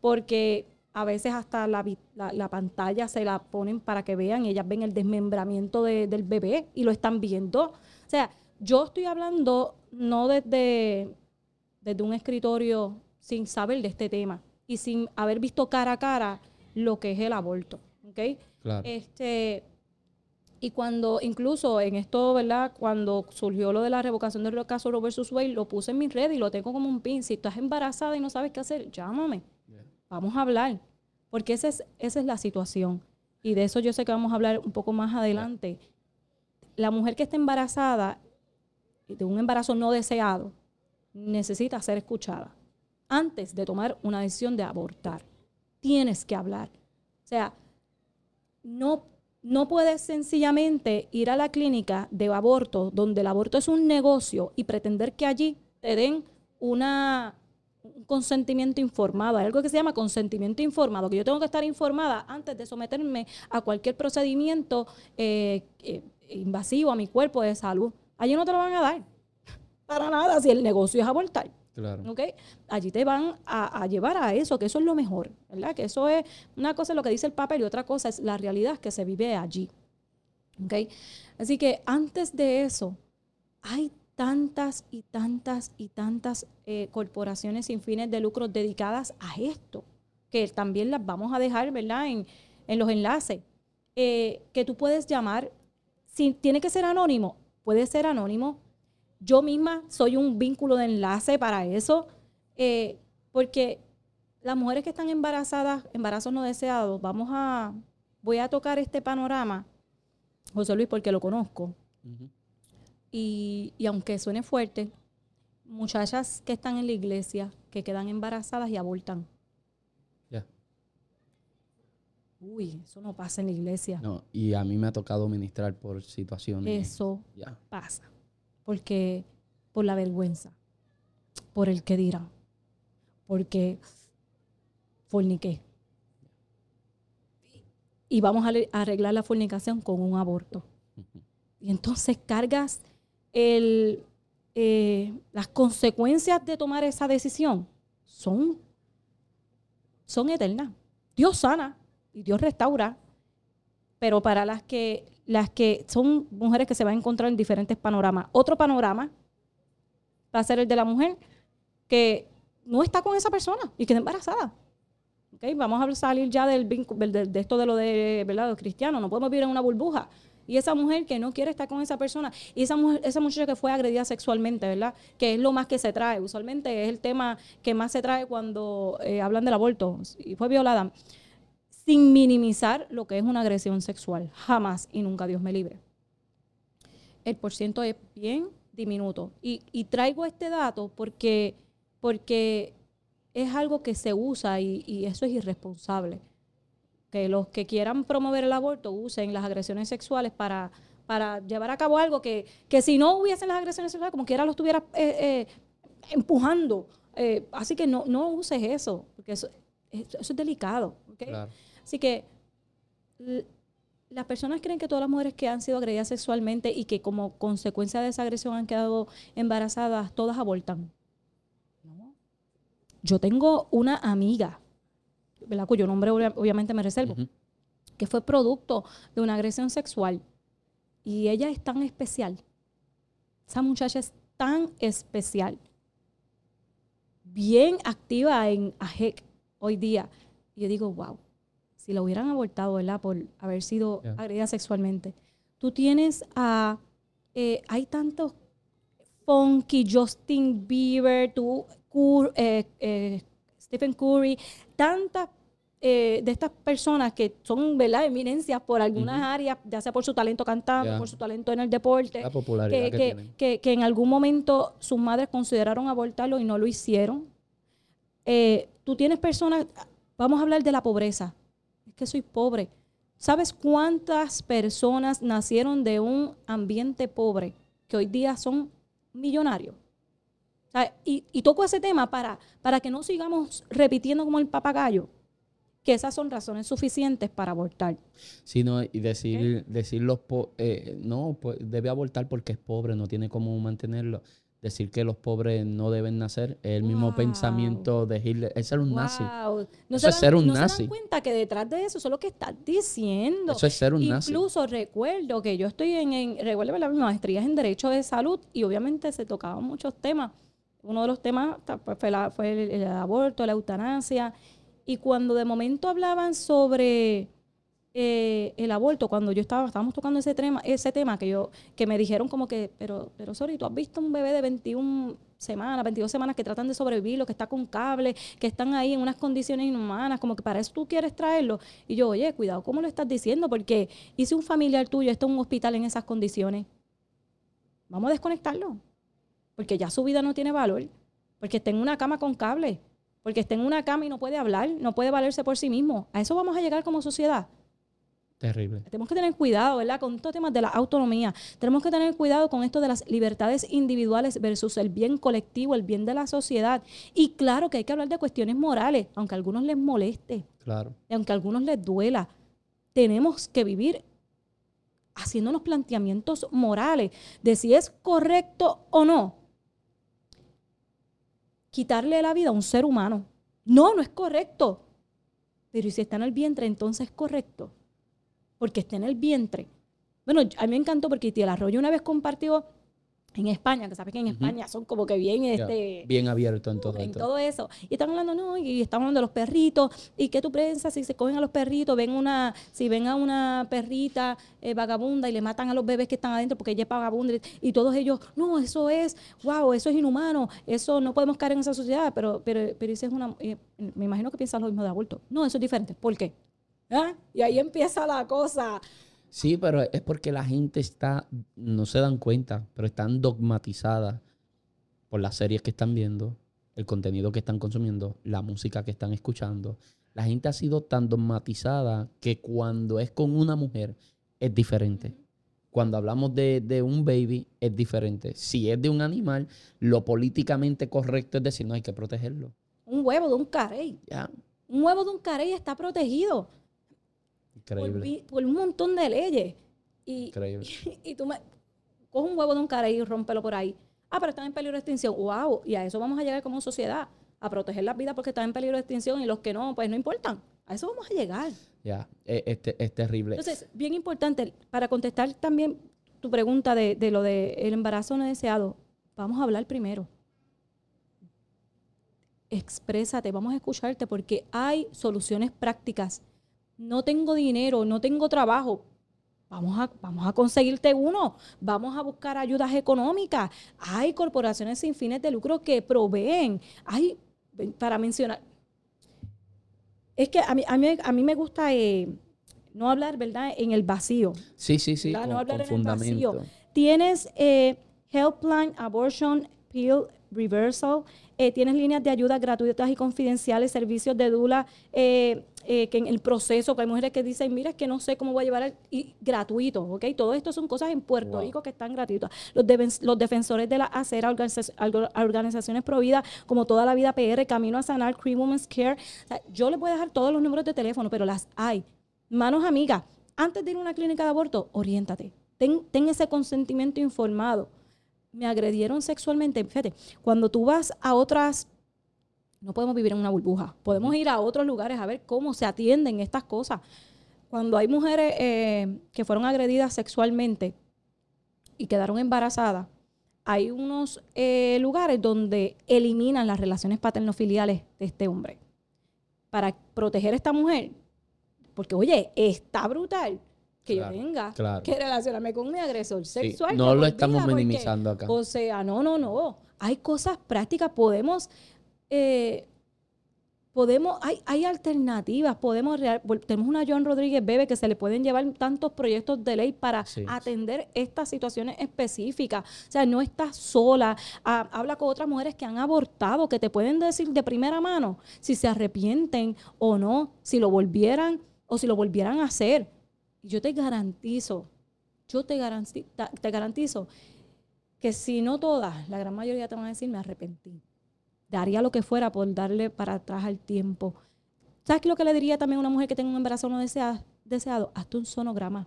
Porque a veces hasta la, la, pantalla se la ponen para que vean y ellas ven el desmembramiento del bebé y lo están viendo. O sea, yo estoy hablando no desde, desde un escritorio sin saber de este tema y sin haber visto cara a cara lo que es el aborto. ¿Ok? Claro. Este, y cuando, incluso en esto, ¿verdad? Cuando surgió lo de la revocación del caso Roe versus Wade, lo puse en mi red y lo tengo como un pin. Si estás embarazada y no sabes qué hacer, llámame. Vamos a hablar. Porque esa es, esa es la situación. Y de eso yo sé que vamos a hablar un poco más adelante. La mujer que está embarazada, de un embarazo no deseado, necesita ser escuchada antes de tomar una decisión de abortar. Tienes que hablar. O sea, no, no puedes sencillamente ir a la clínica de aborto, donde el aborto es un negocio, y pretender que allí te den una, un consentimiento informado. Hay algo que se llama consentimiento informado, que yo tengo que estar informada antes de someterme a cualquier procedimiento eh, eh, invasivo a mi cuerpo de salud. Allí no te lo van a dar. Para nada, si el negocio es abortar. Claro. Allí te van a, llevar a eso, que eso es lo mejor, ¿verdad? Que eso es una cosa es lo que dice el papel y otra cosa es la realidad que se vive allí. ¿Ok? Así que antes de eso, hay tantas y tantas y tantas eh, corporaciones sin fines de lucro dedicadas a esto, que también las vamos a dejar, ¿verdad? En, los enlaces, eh, que tú puedes llamar, si tiene que ser anónimo, puede ser anónimo, yo misma soy un vínculo de enlace para eso, eh, porque las mujeres que están embarazadas, embarazos no deseados, vamos a, voy a tocar este panorama, José Luis, porque lo conozco. y, y, aunque suene fuerte, muchachas que están en la iglesia, que quedan embarazadas y abortan. Uy, eso no pasa en la iglesia. No, y a mí me ha tocado ministrar por situaciones. Eso pasa. Porque por la vergüenza, por el que dirán, porque forniqué. Y vamos a arreglar la fornicación con un aborto. Y entonces cargas el, eh, las consecuencias de tomar esa decisión son, son eternas. Dios sana y Dios restaura, pero para las que, las que son mujeres que se van a encontrar en diferentes panoramas. Otro panorama va a ser el de la mujer que no está con esa persona y queda embarazada. ¿Okay? Vamos a salir ya del, de, de esto de lo de, ¿verdad? de cristiano, no podemos vivir en una burbuja. Y esa mujer que no quiere estar con esa persona, y esa, mujer, esa muchacha que fue agredida sexualmente, ¿verdad? Que es lo más que se trae. Usualmente es el tema que más se trae cuando eh, hablan del aborto y fue violada. Sin minimizar lo que es una agresión sexual. Jamás y nunca Dios me libre. El porciento es bien diminuto. Y, y traigo este dato porque, porque es algo que se usa y, eso es irresponsable que los que quieran promover el aborto usen las agresiones sexuales para, para llevar a cabo algo que, que si no hubiesen las agresiones sexuales, como quiera lo estuviera eh, eh, empujando. Eh, así que no, no uses eso, porque eso, eso es delicado. Así que las personas creen que todas las mujeres que han sido agredidas sexualmente y que como consecuencia de esa agresión han quedado embarazadas, todas abortan. Yo tengo una amiga cuyo nombre obviamente me reservo, que fue producto de una agresión sexual. Y ella es tan especial. Esa muchacha es tan especial. Bien activa en AJEC hoy día. Y yo digo, wow, si la hubieran abortado, ¿verdad? Por haber sido agredida sexualmente. Tú tienes a, eh, hay tantos funky, Justin Bieber, tú, eh, eh, Stephen Curry, tantas de estas personas que son ¿verdad? eminencias por algunas áreas, ya sea por su talento cantando, por su talento en el deporte, que, que, en algún momento sus madres consideraron abortarlo y no lo hicieron. Tú tienes personas, vamos a hablar de la pobreza, que soy pobre. ¿Sabes cuántas personas nacieron de un ambiente pobre que hoy día son millonarios? y, y, toco ese tema para, para que no sigamos repitiendo como el papagayo que esas son razones suficientes para abortar. Sí, no, y decir, decir los eh, no, pues debe abortar porque es pobre, no tiene cómo mantenerlo. Decir que los pobres no deben nacer es el mismo pensamiento de Hitler. Es ser un nazi. No eso es ser un no nazi. se dan cuenta que detrás de eso, eso es lo que estás diciendo. Eso es ser un nazi. Incluso recuerdo que yo estoy en, en recuerdo la maestría en Derecho de Salud y obviamente se tocaban muchos temas. Uno de los temas pues, fue, fue el aborto, la eutanasia y cuando de momento hablaban sobre eh, el aborto, cuando yo estaba, estábamos tocando ese tema, ese tema que yo, que me dijeron como que, pero, pero sorry, tú has visto un bebé de 21 semanas, 22 semanas que tratan de sobrevivir, lo que está con cable, que están ahí en unas condiciones inhumanas, como que para eso tú quieres traerlo. Y yo, oye, cuidado, ¿cómo lo estás diciendo? Porque ¿y si un familiar tuyo está en un hospital en esas condiciones? Vamos a desconectarlo. Porque ya su vida no tiene valor. Porque está en una cama con cable porque está en una cama y no puede hablar, no puede valerse por sí mismo. ¿A eso vamos a llegar como sociedad? Terrible. Tenemos que tener cuidado, ¿verdad? Con estos temas de la autonomía. Tenemos que tener cuidado con esto de las libertades individuales versus el bien colectivo, el bien de la sociedad. Y claro que hay que hablar de cuestiones morales, aunque a algunos les moleste. Claro. Y aunque a algunos les duela. Tenemos que vivir haciéndonos planteamientos morales de si es correcto o no quitarle la vida a un ser humano. No, no es correcto. Pero si está en el vientre, entonces es correcto. Porque está en el vientre. Bueno, a mí me encantó porque Tía Arroyo una vez compartió en España, que sabes que en España son como que bien este bien abierto en todo en todo eso. Y están hablando, no, y están hablando de los perritos, y qué tú piensas si se cogen a los perritos, ven una si ven a una perrita eh, vagabunda y le matan a los bebés que están adentro porque ella es vagabunda y todos ellos, no, eso es, wow, eso es inhumano, eso no podemos caer en esa sociedad, pero pero pero es una eh, me imagino que piensan lo mismo de aborto. No, eso es diferente. ¿Por qué? ¿Ah? Y ahí empieza la cosa. Sí, pero es porque la gente está, no se dan cuenta, pero están dogmatizadas por las series que están viendo, el contenido que están consumiendo, la música que están escuchando, La gente ha sido tan dogmatizada que cuando es con una mujer es diferente. Cuando hablamos de, un baby es diferente. Si es de un animal, lo políticamente correcto es decir, no hay que protegerlo. Un huevo de un carey. Un huevo de un carey está protegido. Increíble. Por, un montón de leyes. Y, Increíble. Y, tú me coges un huevo de un carey y rómpelo por ahí. Ah, pero están en peligro de extinción. ¡Wow! Y a eso vamos a llegar como sociedad a proteger las vidas porque están en peligro de extinción y los que no, pues no importan. A eso vamos a llegar. Ya, este, es, terrible. Entonces, bien importante, para contestar también tu pregunta de, lo del el embarazo no deseado, vamos a hablar primero. Exprésate, vamos a escucharte porque hay soluciones prácticas. No tengo dinero, no tengo trabajo. Vamos a, vamos a conseguirte uno, vamos a buscar ayudas económicas. Hay corporaciones sin fines de lucro que proveen. Hay para mencionar. Es que a mí, a mí, a mí me gusta eh, no hablar, ¿verdad?, en el vacío. Sí, sí, sí. no hablar en el vacío. Tienes eh, Helpline, Abortion, Pill, Reversal. Eh, tienes líneas de ayuda gratuitas y confidenciales, servicios de dula, eh, eh, que en el proceso, que hay mujeres que dicen, mira, es que no sé cómo voy a llevar, y gratuito, ¿ok? Todo esto son cosas en Puerto Rico que están gratuitas. Los, los defensores de la acera, organizaciones prohibidas, como toda la vida PR, Camino a Sanar, Cream Women's Care. yo les voy a dejar todos los números de teléfono, pero las hay. Manos amigas, antes de ir a una clínica de aborto, oriéntate. Ten, ten ese consentimiento informado me agredieron sexualmente. Fíjate, cuando tú vas a otras, no podemos vivir en una burbuja, podemos ir a otros lugares a ver cómo se atienden estas cosas. Cuando hay mujeres eh, que fueron agredidas sexualmente y quedaron embarazadas, hay unos eh, lugares donde eliminan las relaciones paterno-filiales de este hombre para proteger a esta mujer. Porque, oye, está brutal que yo venga, que relacionarme con mi agresor sexual. no lo estamos minimizando acá. O sea, no, no, no. Hay cosas prácticas, podemos, eh, podemos, hay, hay alternativas, podemos, tenemos una John Rodríguez Bebe que se le pueden llevar tantos proyectos de ley para atender estas situaciones específicas. O sea, no estás sola, habla con otras mujeres que han abortado, que te pueden decir de primera mano si se arrepienten o no, si lo volvieran o si lo volvieran a hacer yo te garantizo, yo te garantizo, te garantizo que si no todas, la gran mayoría te van a decir, me arrepentí. Daría lo que fuera por darle para atrás al tiempo. ¿Sabes lo que le diría también a una mujer que tenga un embarazo no deseado? Hazte un sonograma.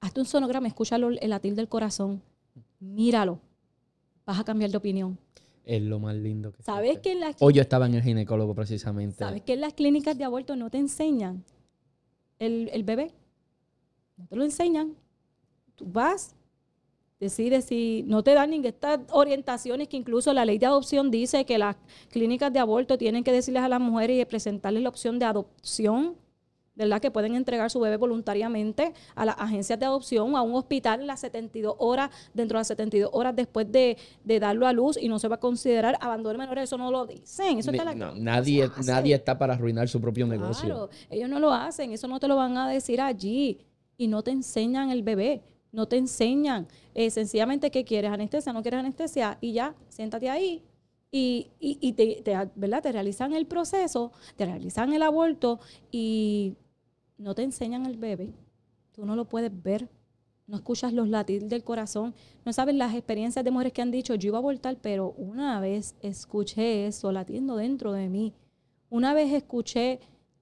Hazte un sonograma, escúchalo el latir del corazón. Míralo. Vas a cambiar de opinión. Es lo más lindo que ¿Sabes que en Hoy yo estaba en el ginecólogo precisamente. ¿Sabes que en las clínicas de aborto no te enseñan el, bebé. No te lo enseñan. Tú vas, decides si no te dan ni estas orientaciones que incluso la ley de adopción dice que las clínicas de aborto tienen que decirles a las mujeres y presentarles la opción de adopción ¿verdad? Que pueden entregar su bebé voluntariamente a las agencias de adopción, a un hospital en las 72 horas, dentro de las 72 horas después de, darlo a luz y no se va a considerar abandono menor, eso no lo dicen. Eso nadie, nadie está para arruinar su propio negocio. Claro, ellos no lo hacen, eso no te lo van a decir allí y no te enseñan el bebé. No te enseñan. Eh, sencillamente qué quieres, anestesia, no quieres anestesia, y ya, siéntate ahí, y, y, te, ¿verdad? te realizan el proceso, te realizan el aborto y no te enseñan al bebé, tú no lo puedes ver, no escuchas los latidos del corazón, no sabes las experiencias de mujeres que han dicho, yo iba a abortar, pero una vez escuché eso latiendo dentro de mí, una vez escuché,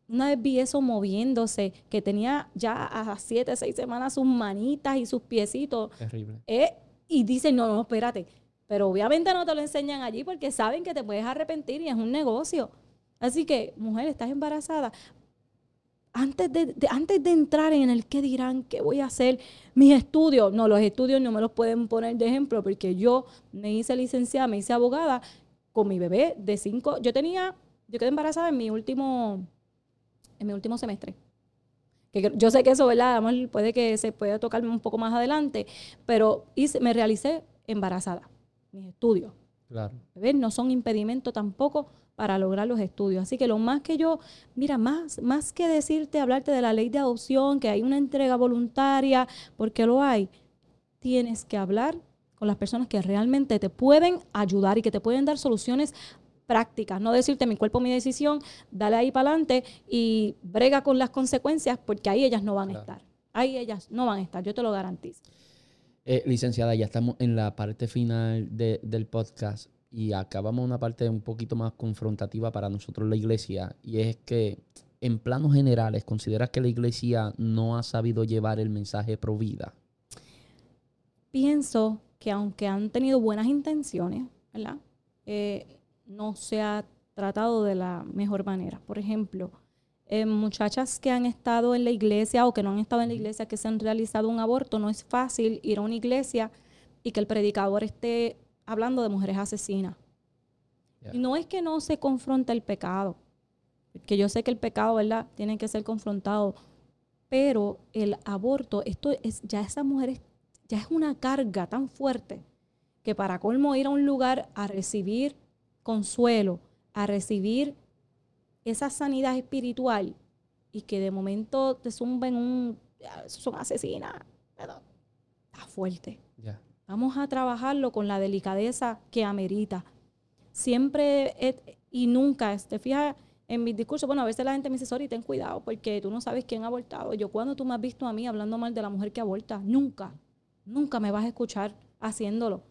una vez vi eso moviéndose, que tenía ya a siete, seis semanas sus manitas y sus piecitos. Terrible. Eh, y dicen, no, no, espérate. Pero obviamente no te lo enseñan allí porque saben que te puedes arrepentir y es un negocio. Así que, mujer, estás embarazada, antes de, antes de entrar en el qué dirán, qué voy a hacer, mis estudios, no, los estudios no me los pueden poner de ejemplo porque yo me hice licenciada, me hice abogada con mi bebé de cinco, yo tenía, yo quedé embarazada en mi último, en mi último semestre. Que yo sé que eso, ¿verdad? puede que se pueda tocarme un poco más adelante, pero hice, me realicé embarazada, mis estudios. Claro. No son impedimento tampoco para lograr los estudios. Así que lo más que yo, mira, más, más que decirte, hablarte de la ley de adopción, que hay una entrega voluntaria, porque lo hay, tienes que hablar con las personas que realmente te pueden ayudar y que te pueden dar soluciones prácticas, no decirte mi cuerpo, mi decisión, dale ahí para adelante y brega con las consecuencias porque ahí ellas no van a estar. Ahí ellas no van a estar, yo te lo garantizo. Eh, licenciada, ya estamos en la parte final del podcast y acabamos una parte un poquito más confrontativa para nosotros la iglesia y es que en planos generales, ¿consideras que la iglesia no ha sabido llevar el mensaje pro vida? Pienso que aunque han tenido buenas intenciones, ¿verdad? Eh, no se ha tratado de la mejor manera. Por ejemplo, eh, muchachas que han estado en la iglesia o que no han estado en la iglesia, que se han realizado un aborto, no es fácil ir a una iglesia y que el predicador esté hablando de mujeres asesinas. Y no es que no se confronte el pecado, que yo sé que el pecado, ¿verdad?, tiene que ser confrontado, pero el aborto, esto es, ya esa mujer ya es una carga tan fuerte que para colmo ir a un lugar a recibir consuelo, a recibir esa sanidad espiritual y que de momento te zumben un, son asesinas, está fuerte. Vamos a trabajarlo con la delicadeza que amerita. Siempre y nunca, te fijas, en mis discursos, bueno, a veces la gente me dice, sorry, ten cuidado, porque tú no sabes quién ha abortado. Yo, cuando tú me has visto a mí hablando mal de la mujer que aborta? Nunca, nunca me vas a escuchar haciéndolo.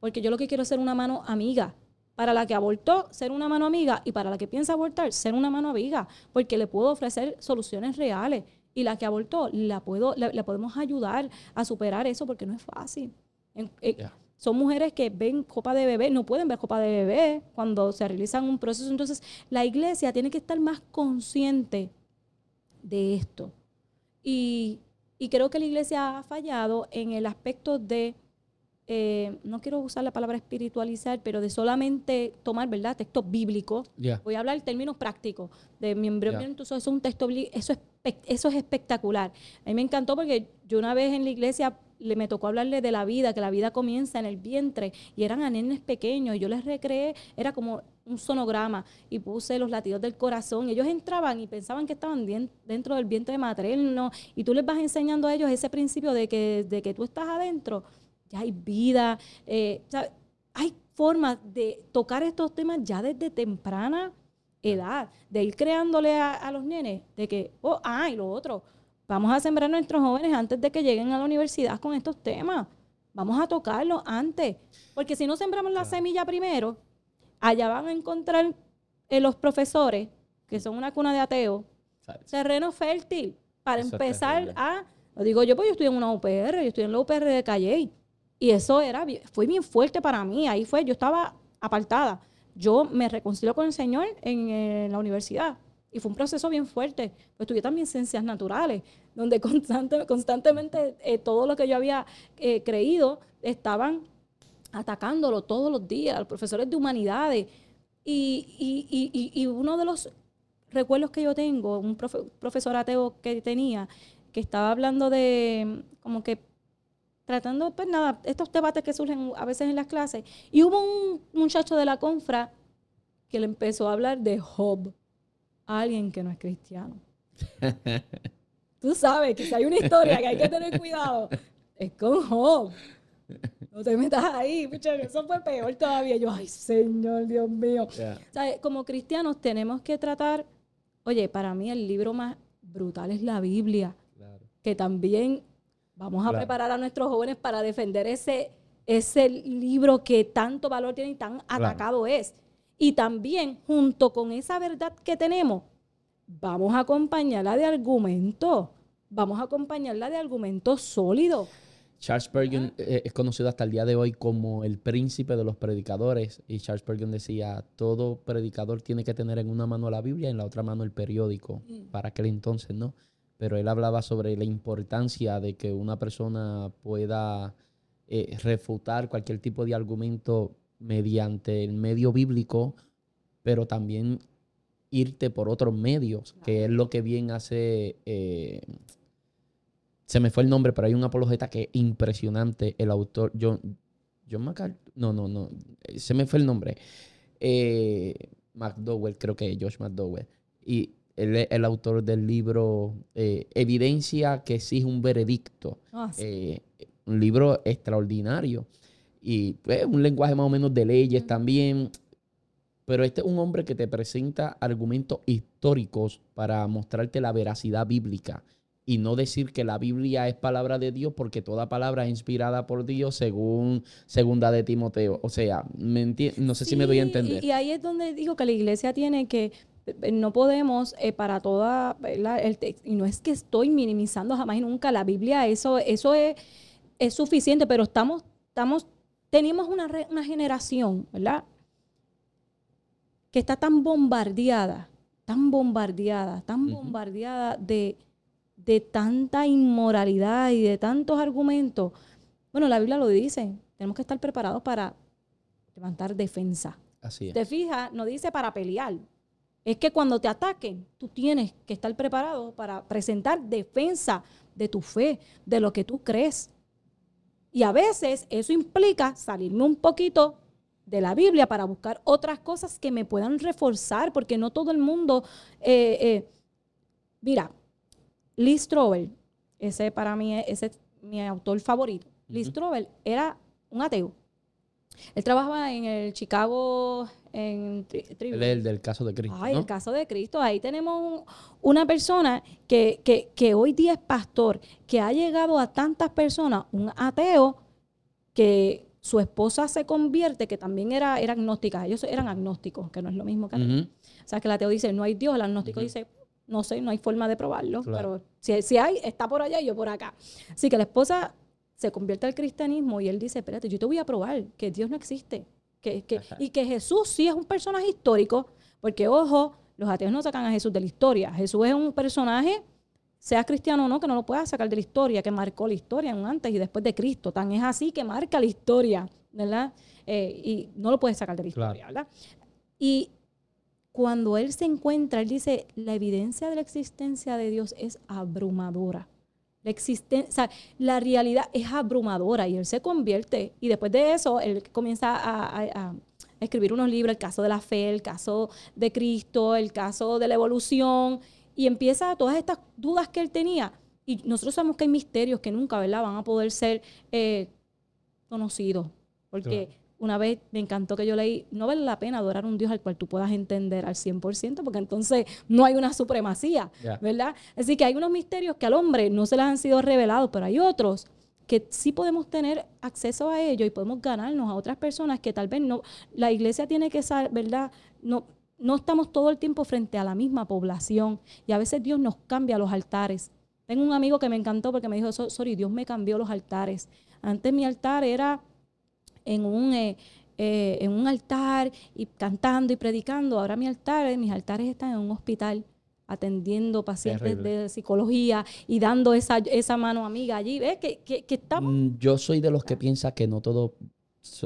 Porque yo lo que quiero es ser una mano amiga. Para la que abortó, ser una mano amiga. Y para la que piensa abortar, ser una mano amiga. Porque le puedo ofrecer soluciones reales. Y la que abortó, la, puedo, la, podemos ayudar a superar eso porque no es fácil. Eh, son mujeres que ven copa de bebé, no pueden ver copa de bebé cuando se realizan un proceso. Entonces, la iglesia tiene que estar más consciente de esto. Y, creo que la iglesia ha fallado en el aspecto de, eh, no quiero usar la palabra espiritualizar, pero de solamente tomar, ¿verdad?, textos bíblicos. Voy a hablar en términos prácticos. De miembro eso es un texto eso es, eso es espectacular. A mí me encantó porque yo una vez en la iglesia le me tocó hablarle de la vida, que la vida comienza en el vientre, y eran a nenes pequeños, y yo les recreé, era como un sonograma, y puse los latidos del corazón, ellos entraban y pensaban que estaban dentro del vientre materno, y tú les vas enseñando a ellos ese principio de que, de que tú estás adentro, ya hay vida, eh, hay formas de tocar estos temas ya desde temprana edad, de ir creándole a, a los nenes, de que, oh, ah, y lo otro, Vamos a sembrar a nuestros jóvenes antes de que lleguen a la universidad con estos temas. Vamos a tocarlos antes. Porque si no sembramos la semilla primero, allá van a encontrar en los profesores, que son una cuna de ateos, terreno fértil para empezar a... Lo digo yo, pues yo estoy en una UPR, yo estoy en la UPR de Calle. Y eso era, fue bien fuerte para mí. Ahí fue, yo estaba apartada. Yo me reconcilio con el Señor en la universidad. Y fue un proceso bien fuerte. Pues estudié también ciencias naturales, donde constante, constantemente eh, todo lo que yo había eh, creído estaban atacándolo todos los días, los profesores de humanidades. Y, uno de los recuerdos que yo tengo, un profesor ateo que tenía, que estaba hablando de como que tratando, pues nada, estos debates que surgen a veces en las clases. Y hubo un muchacho de la confra que le empezó a hablar de Job a alguien que no es cristiano. Tú sabes que si hay una historia que hay que tener cuidado, es con Job. No te metas ahí, eso fue peor todavía. Yo, ay, Señor, Dios mío. Como cristianos tenemos que tratar, oye, para mí el libro más brutal es la Biblia, que también vamos a preparar a nuestros jóvenes para defender ese, ese libro que tanto valor tiene y tan atacado es. Y también, junto con esa verdad que tenemos, vamos a acompañarla de argumentos. Vamos a acompañarla de argumentos sólidos. Charles Spurgeon eh, es conocido hasta el día de hoy como el príncipe de los predicadores. Y Charles Spurgeon decía, todo predicador tiene que tener en una mano la Biblia y en la otra mano el periódico. Mm. Para aquel entonces, ¿no? Pero él hablaba sobre la importancia de que una persona pueda eh, refutar cualquier tipo de argumento mediante el medio bíblico, pero también irte por otros medios, que es lo que bien hace... Eh, se me fue el nombre, pero hay un apologeta que es impresionante, el autor, John, John McCarthy, no, no, no, se me fue el nombre. Eh, McDowell, creo que es Josh McDowell. Y él es el autor del libro eh, Evidencia que exige un veredicto. Ah, un libro extraordinario y pues, un lenguaje más o menos de leyes también. pero este es un hombre que te presenta argumentos históricos para mostrarte la veracidad bíblica y no decir que la Biblia es palabra de Dios porque toda palabra es inspirada por Dios según segunda de Timoteo. O sea, no sé si me doy a entender. Y, ahí es donde digo que la iglesia tiene que eh, no podemos eh, para toda el y no es que estoy minimizando jamás y nunca la Biblia eso eso es, es suficiente pero estamos estamos tenemos una, una generación verdad que está tan bombardeada tan bombardeada tan bombardeada de de tanta inmoralidad y de tantos argumentos. Bueno, la Biblia lo dice, tenemos que estar preparados para levantar defensa. Así es. Te fijas, no dice para pelear. Es que cuando te ataquen, tú tienes que estar preparado para presentar defensa de tu fe, de lo que tú crees. Y a veces eso implica salirme un poquito de la Biblia para buscar otras cosas que me puedan reforzar, porque no todo el mundo, eh, eh, mira, Lee Strobel, ese para mí ese es mi autor favorito. Lee Strobel era un ateo. Él trabajaba en el Chicago en el del caso de Cristo. Ay, el caso de Cristo. Ahí tenemos una persona que, que, hoy día es pastor, que ha llegado a tantas personas, un ateo, que su esposa se convierte, que también era, era agnóstica. Ellos eran agnósticos, que no es lo mismo que ateo. O sea, que el ateo dice, no hay Dios, el agnóstico dice, no sé, no hay forma de probarlo, pero si, si, hay, está por allá y yo por acá. Así que la esposa se convierte al cristianismo y él dice, espérate, yo te voy a probar que Dios no existe. Que, que, y que Jesús sí es un personaje histórico, porque ojo, los ateos no sacan a Jesús de la historia. Jesús es un personaje, sea cristiano o no, que no lo pueda sacar de la historia, que marcó la historia en un antes y después de Cristo. Tan es así que marca la historia, ¿verdad? Eh, y no lo puede sacar de la historia, ¿verdad? Y cuando él se encuentra, él dice, la evidencia de la existencia de Dios es abrumadora. La existencia, la realidad es abrumadora y él se convierte. Y después de eso, él comienza a, escribir unos libros, el caso de la fe, el caso de Cristo, el caso de la evolución, y empieza todas estas dudas que él tenía. Y nosotros sabemos que hay misterios que nunca, ¿verdad?, van a poder ser eh, conocidos. Porque una vez me encantó que yo leí, no vale la pena adorar a un Dios al cual tú puedas entender al 100%, porque entonces no hay una supremacía, ¿verdad? Así que hay unos misterios que al hombre no se les han sido revelados, pero hay otros que sí podemos tener acceso a ellos y podemos ganarnos a otras personas que tal vez no, la iglesia tiene que saber, ¿verdad? No, no estamos todo el tiempo frente a la misma población y a veces Dios nos cambia los altares. Tengo un amigo que me encantó porque me dijo, sorry, Dios me cambió los altares. Antes mi altar era en un, eh, eh, en un altar y cantando y predicando. Ahora mi altar, mis altares están en un hospital atendiendo pacientes de psicología y dando esa, esa mano amiga allí. ¿Ves? Que, que, estamos... Mm, yo soy de los que piensa que no todo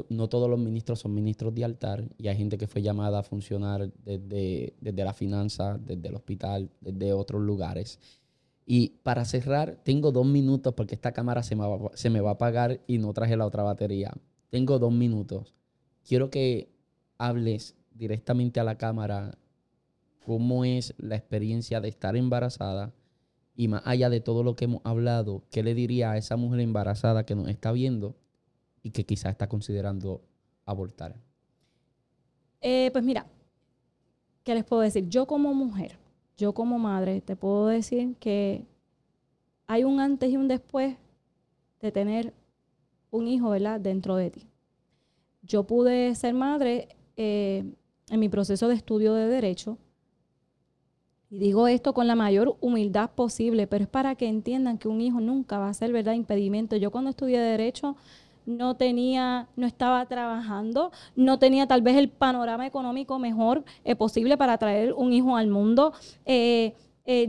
no todos los ministros son ministros de altar y hay gente que fue llamada a funcionar desde, desde la finanza, desde el hospital, desde otros lugares. Y para cerrar, tengo dos minutos porque esta cámara se me va, se me va a apagar y no traje la otra batería. Tengo dos minutos. Quiero que hables directamente a la cámara cómo es la experiencia de estar embarazada y más allá de todo lo que hemos hablado, ¿qué le diría a esa mujer embarazada que nos está viendo y que quizás está considerando abortar? Eh, pues mira, ¿qué les puedo decir? Yo como mujer, yo como madre, te puedo decir que hay un antes y un después de tener un hijo, ¿verdad?, dentro de ti. Yo pude ser madre eh, en mi proceso de estudio de derecho. Y digo esto con la mayor humildad posible, pero es para que entiendan que un hijo nunca va a ser, ¿verdad?, impedimento. Yo cuando estudié derecho no tenía, no estaba trabajando, no tenía tal vez el panorama económico mejor eh, posible para traer un hijo al mundo. Eh,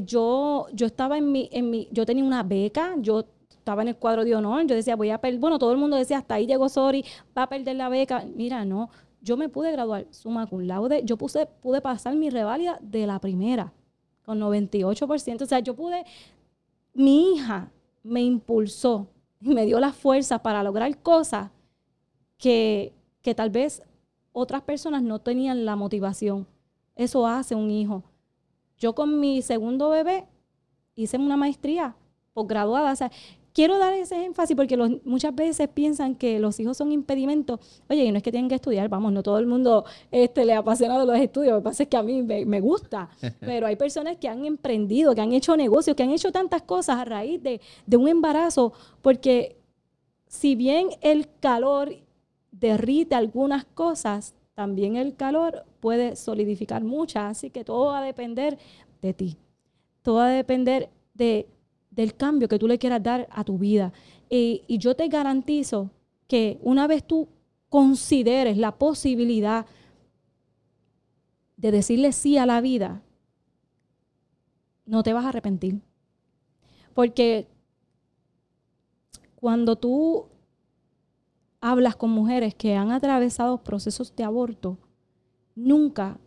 yo, yo estaba en mi, en mi, yo tenía una beca, yo estaba en el cuadro de honor, yo decía, voy a perder, bueno, todo el mundo decía, hasta ahí llegó Sori, va a perder la beca. Mira, no, yo me pude graduar suma cum laude, yo puse, pude pasar mi reválida de la primera, con 98%, o sea, yo pude, mi hija me impulsó y me dio la fuerza para lograr cosas que, que tal vez otras personas no tenían la motivación. Eso hace un hijo. Yo con mi segundo bebé hice una maestría posgraduada. O sea, quiero dar ese énfasis porque muchas veces piensan que los hijos son impedimentos. Oye, y no es que tienen que estudiar, vamos, no todo el mundo este, le apasiona de los estudios, lo que pasa es que a mí me, gusta, pero hay personas que han emprendido, que han hecho negocios, que han hecho tantas cosas a raíz de, de un embarazo, porque si bien el calor derrite algunas cosas, también el calor puede solidificar muchas, así que todo va a depender de ti, todo va a depender de del cambio que tú le quieras dar a tu vida. y yo te garantizo que una vez tú consideres la posibilidad de decirle sí a la vida, no te vas a arrepentir. Porque cuando tú hablas con mujeres que han atravesado procesos de aborto, nunca,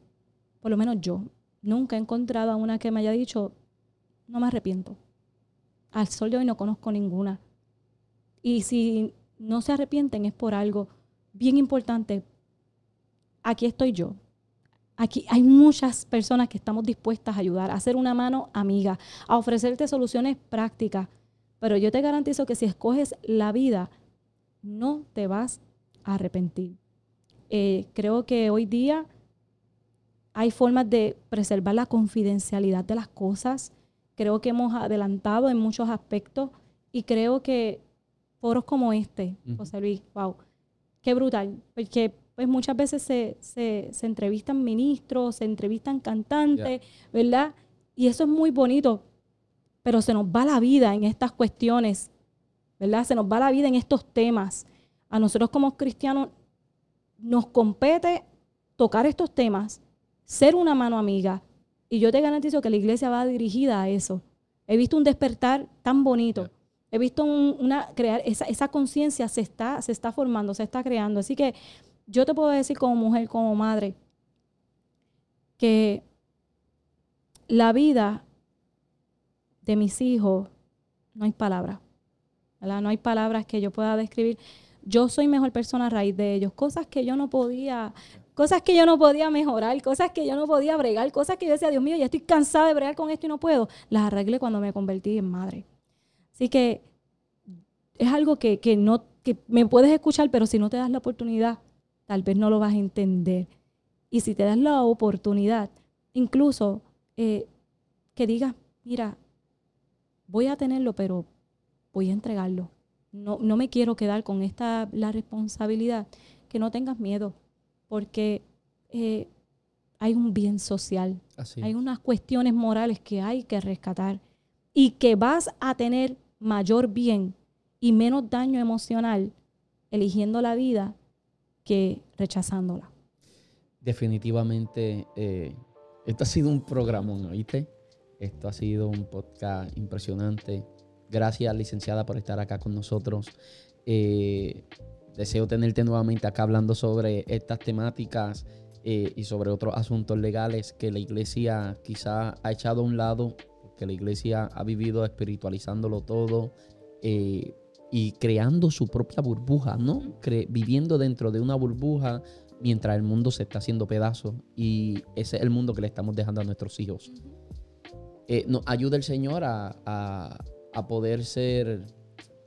por lo menos yo, nunca he encontrado a una que me haya dicho, no me arrepiento al sol de hoy no conozco ninguna. Y si no se arrepienten es por algo bien importante. Aquí estoy yo. Aquí hay muchas personas que estamos dispuestas a ayudar, a hacer una mano amiga, a ofrecerte soluciones prácticas. Pero yo te garantizo que si escoges la vida, no te vas a arrepentir. Eh, creo que hoy día hay formas de preservar la confidencialidad de las cosas, Creo que hemos adelantado en muchos aspectos y creo que foros como este, José Luis, wow, qué brutal, porque pues muchas veces se, se, entrevistan ministros, se entrevistan cantantes, ¿verdad? Y eso es muy bonito, pero se nos va la vida en estas cuestiones, ¿verdad? Se nos va la vida en estos temas. A nosotros como cristianos nos compete tocar estos temas, ser una mano amiga, y yo te garantizo que la iglesia va dirigida a eso. He visto un despertar tan bonito. He visto una crear esa, esa conciencia se está, se está formando, se está creando. Así que yo te puedo decir como mujer, como madre, que la vida de mis hijos no hay palabras. No hay palabras que yo pueda describir. Yo soy mejor persona a raíz de ellos. Cosas que yo no podía cosas que yo no podía mejorar, cosas que yo no podía bregar, cosas que yo decía, Dios mío, ya estoy cansada de bregar con esto y no puedo, las arreglé cuando me convertí en madre. Así que es algo que, no, que me puedes escuchar, pero si no te das la oportunidad, tal vez no lo vas a entender. Y si te das la oportunidad, incluso eh, que digas, mira, voy a tenerlo, pero voy a entregarlo. No, no me quiero quedar con esta la responsabilidad. Que no tengas miedo porque eh, hay un bien social, hay unas cuestiones morales que hay que rescatar y que vas a tener mayor bien y menos daño emocional eligiendo la vida que rechazándola. Definitivamente, eh, esto ha sido un programa, ¿oíste? Esto ha sido un podcast impresionante. Gracias, licenciada, por estar acá con nosotros. Eh, deseo tenerte nuevamente acá hablando sobre estas temáticas eh, y sobre otros asuntos legales que la iglesia quizá ha echado a un lado, que la iglesia ha vivido espiritualizándolo todo eh, y creando su propia burbuja, ¿no? viviendo dentro de una burbuja mientras el mundo se está haciendo pedazos y ese es el mundo que le estamos dejando a nuestros hijos. Eh, ayuda el Señor a poder ser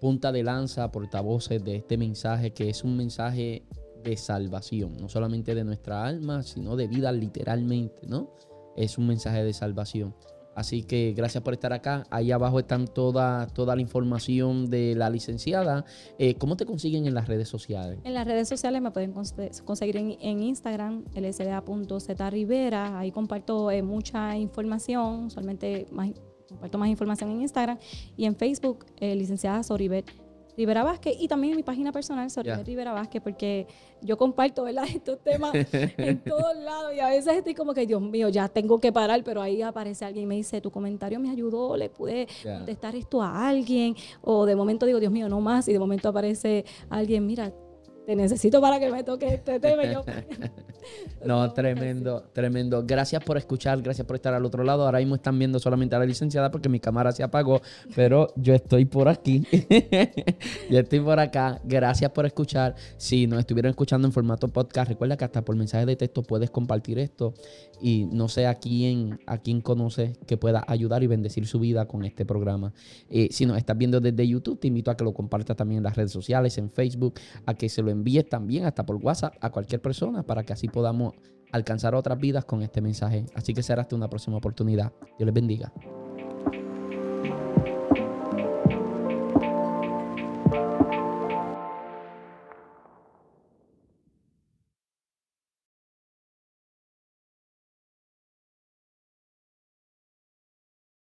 punta de lanza, portavoces de este mensaje que es un mensaje de salvación, no solamente de nuestra alma, sino de vida literalmente, ¿no? Es un mensaje de salvación. Así que gracias por estar acá. Ahí abajo están toda, toda la información de la licenciada. Eh, ¿Cómo te consiguen en las redes sociales? En las redes sociales me pueden conseguir en, Instagram, lsda.zrivera. Ahí comparto eh, mucha información, solamente más comparto más información en Instagram y en Facebook, eh, licenciada Soribet Rivera Vázquez y también en mi página personal, Soribet Rivera Vázquez, porque yo comparto ¿verdad? estos temas en todos lados y a veces estoy como que, Dios mío, ya tengo que parar, pero ahí aparece alguien y me dice, tu comentario me ayudó, le pude contestar esto a alguien, o de momento digo, Dios mío, no más, y de momento aparece alguien, mira, te necesito para que me toque este tema. no, tremendo, tremendo. Gracias por escuchar, gracias por estar al otro lado. Ahora mismo están viendo solamente a la licenciada porque mi cámara se apagó, pero yo estoy por aquí. yo estoy por acá. Gracias por escuchar. Si nos estuvieron escuchando en formato podcast, recuerda que hasta por mensaje de texto puedes compartir esto y no sé a quién, a quién conoces que pueda ayudar y bendecir su vida con este programa. Eh, si nos estás viendo desde YouTube, te invito a que lo compartas también en las redes sociales, en Facebook, a que se lo envíes también hasta por WhatsApp a cualquier persona para que así podamos alcanzar otras vidas con este mensaje. Así que será hasta una próxima oportunidad. Dios les bendiga.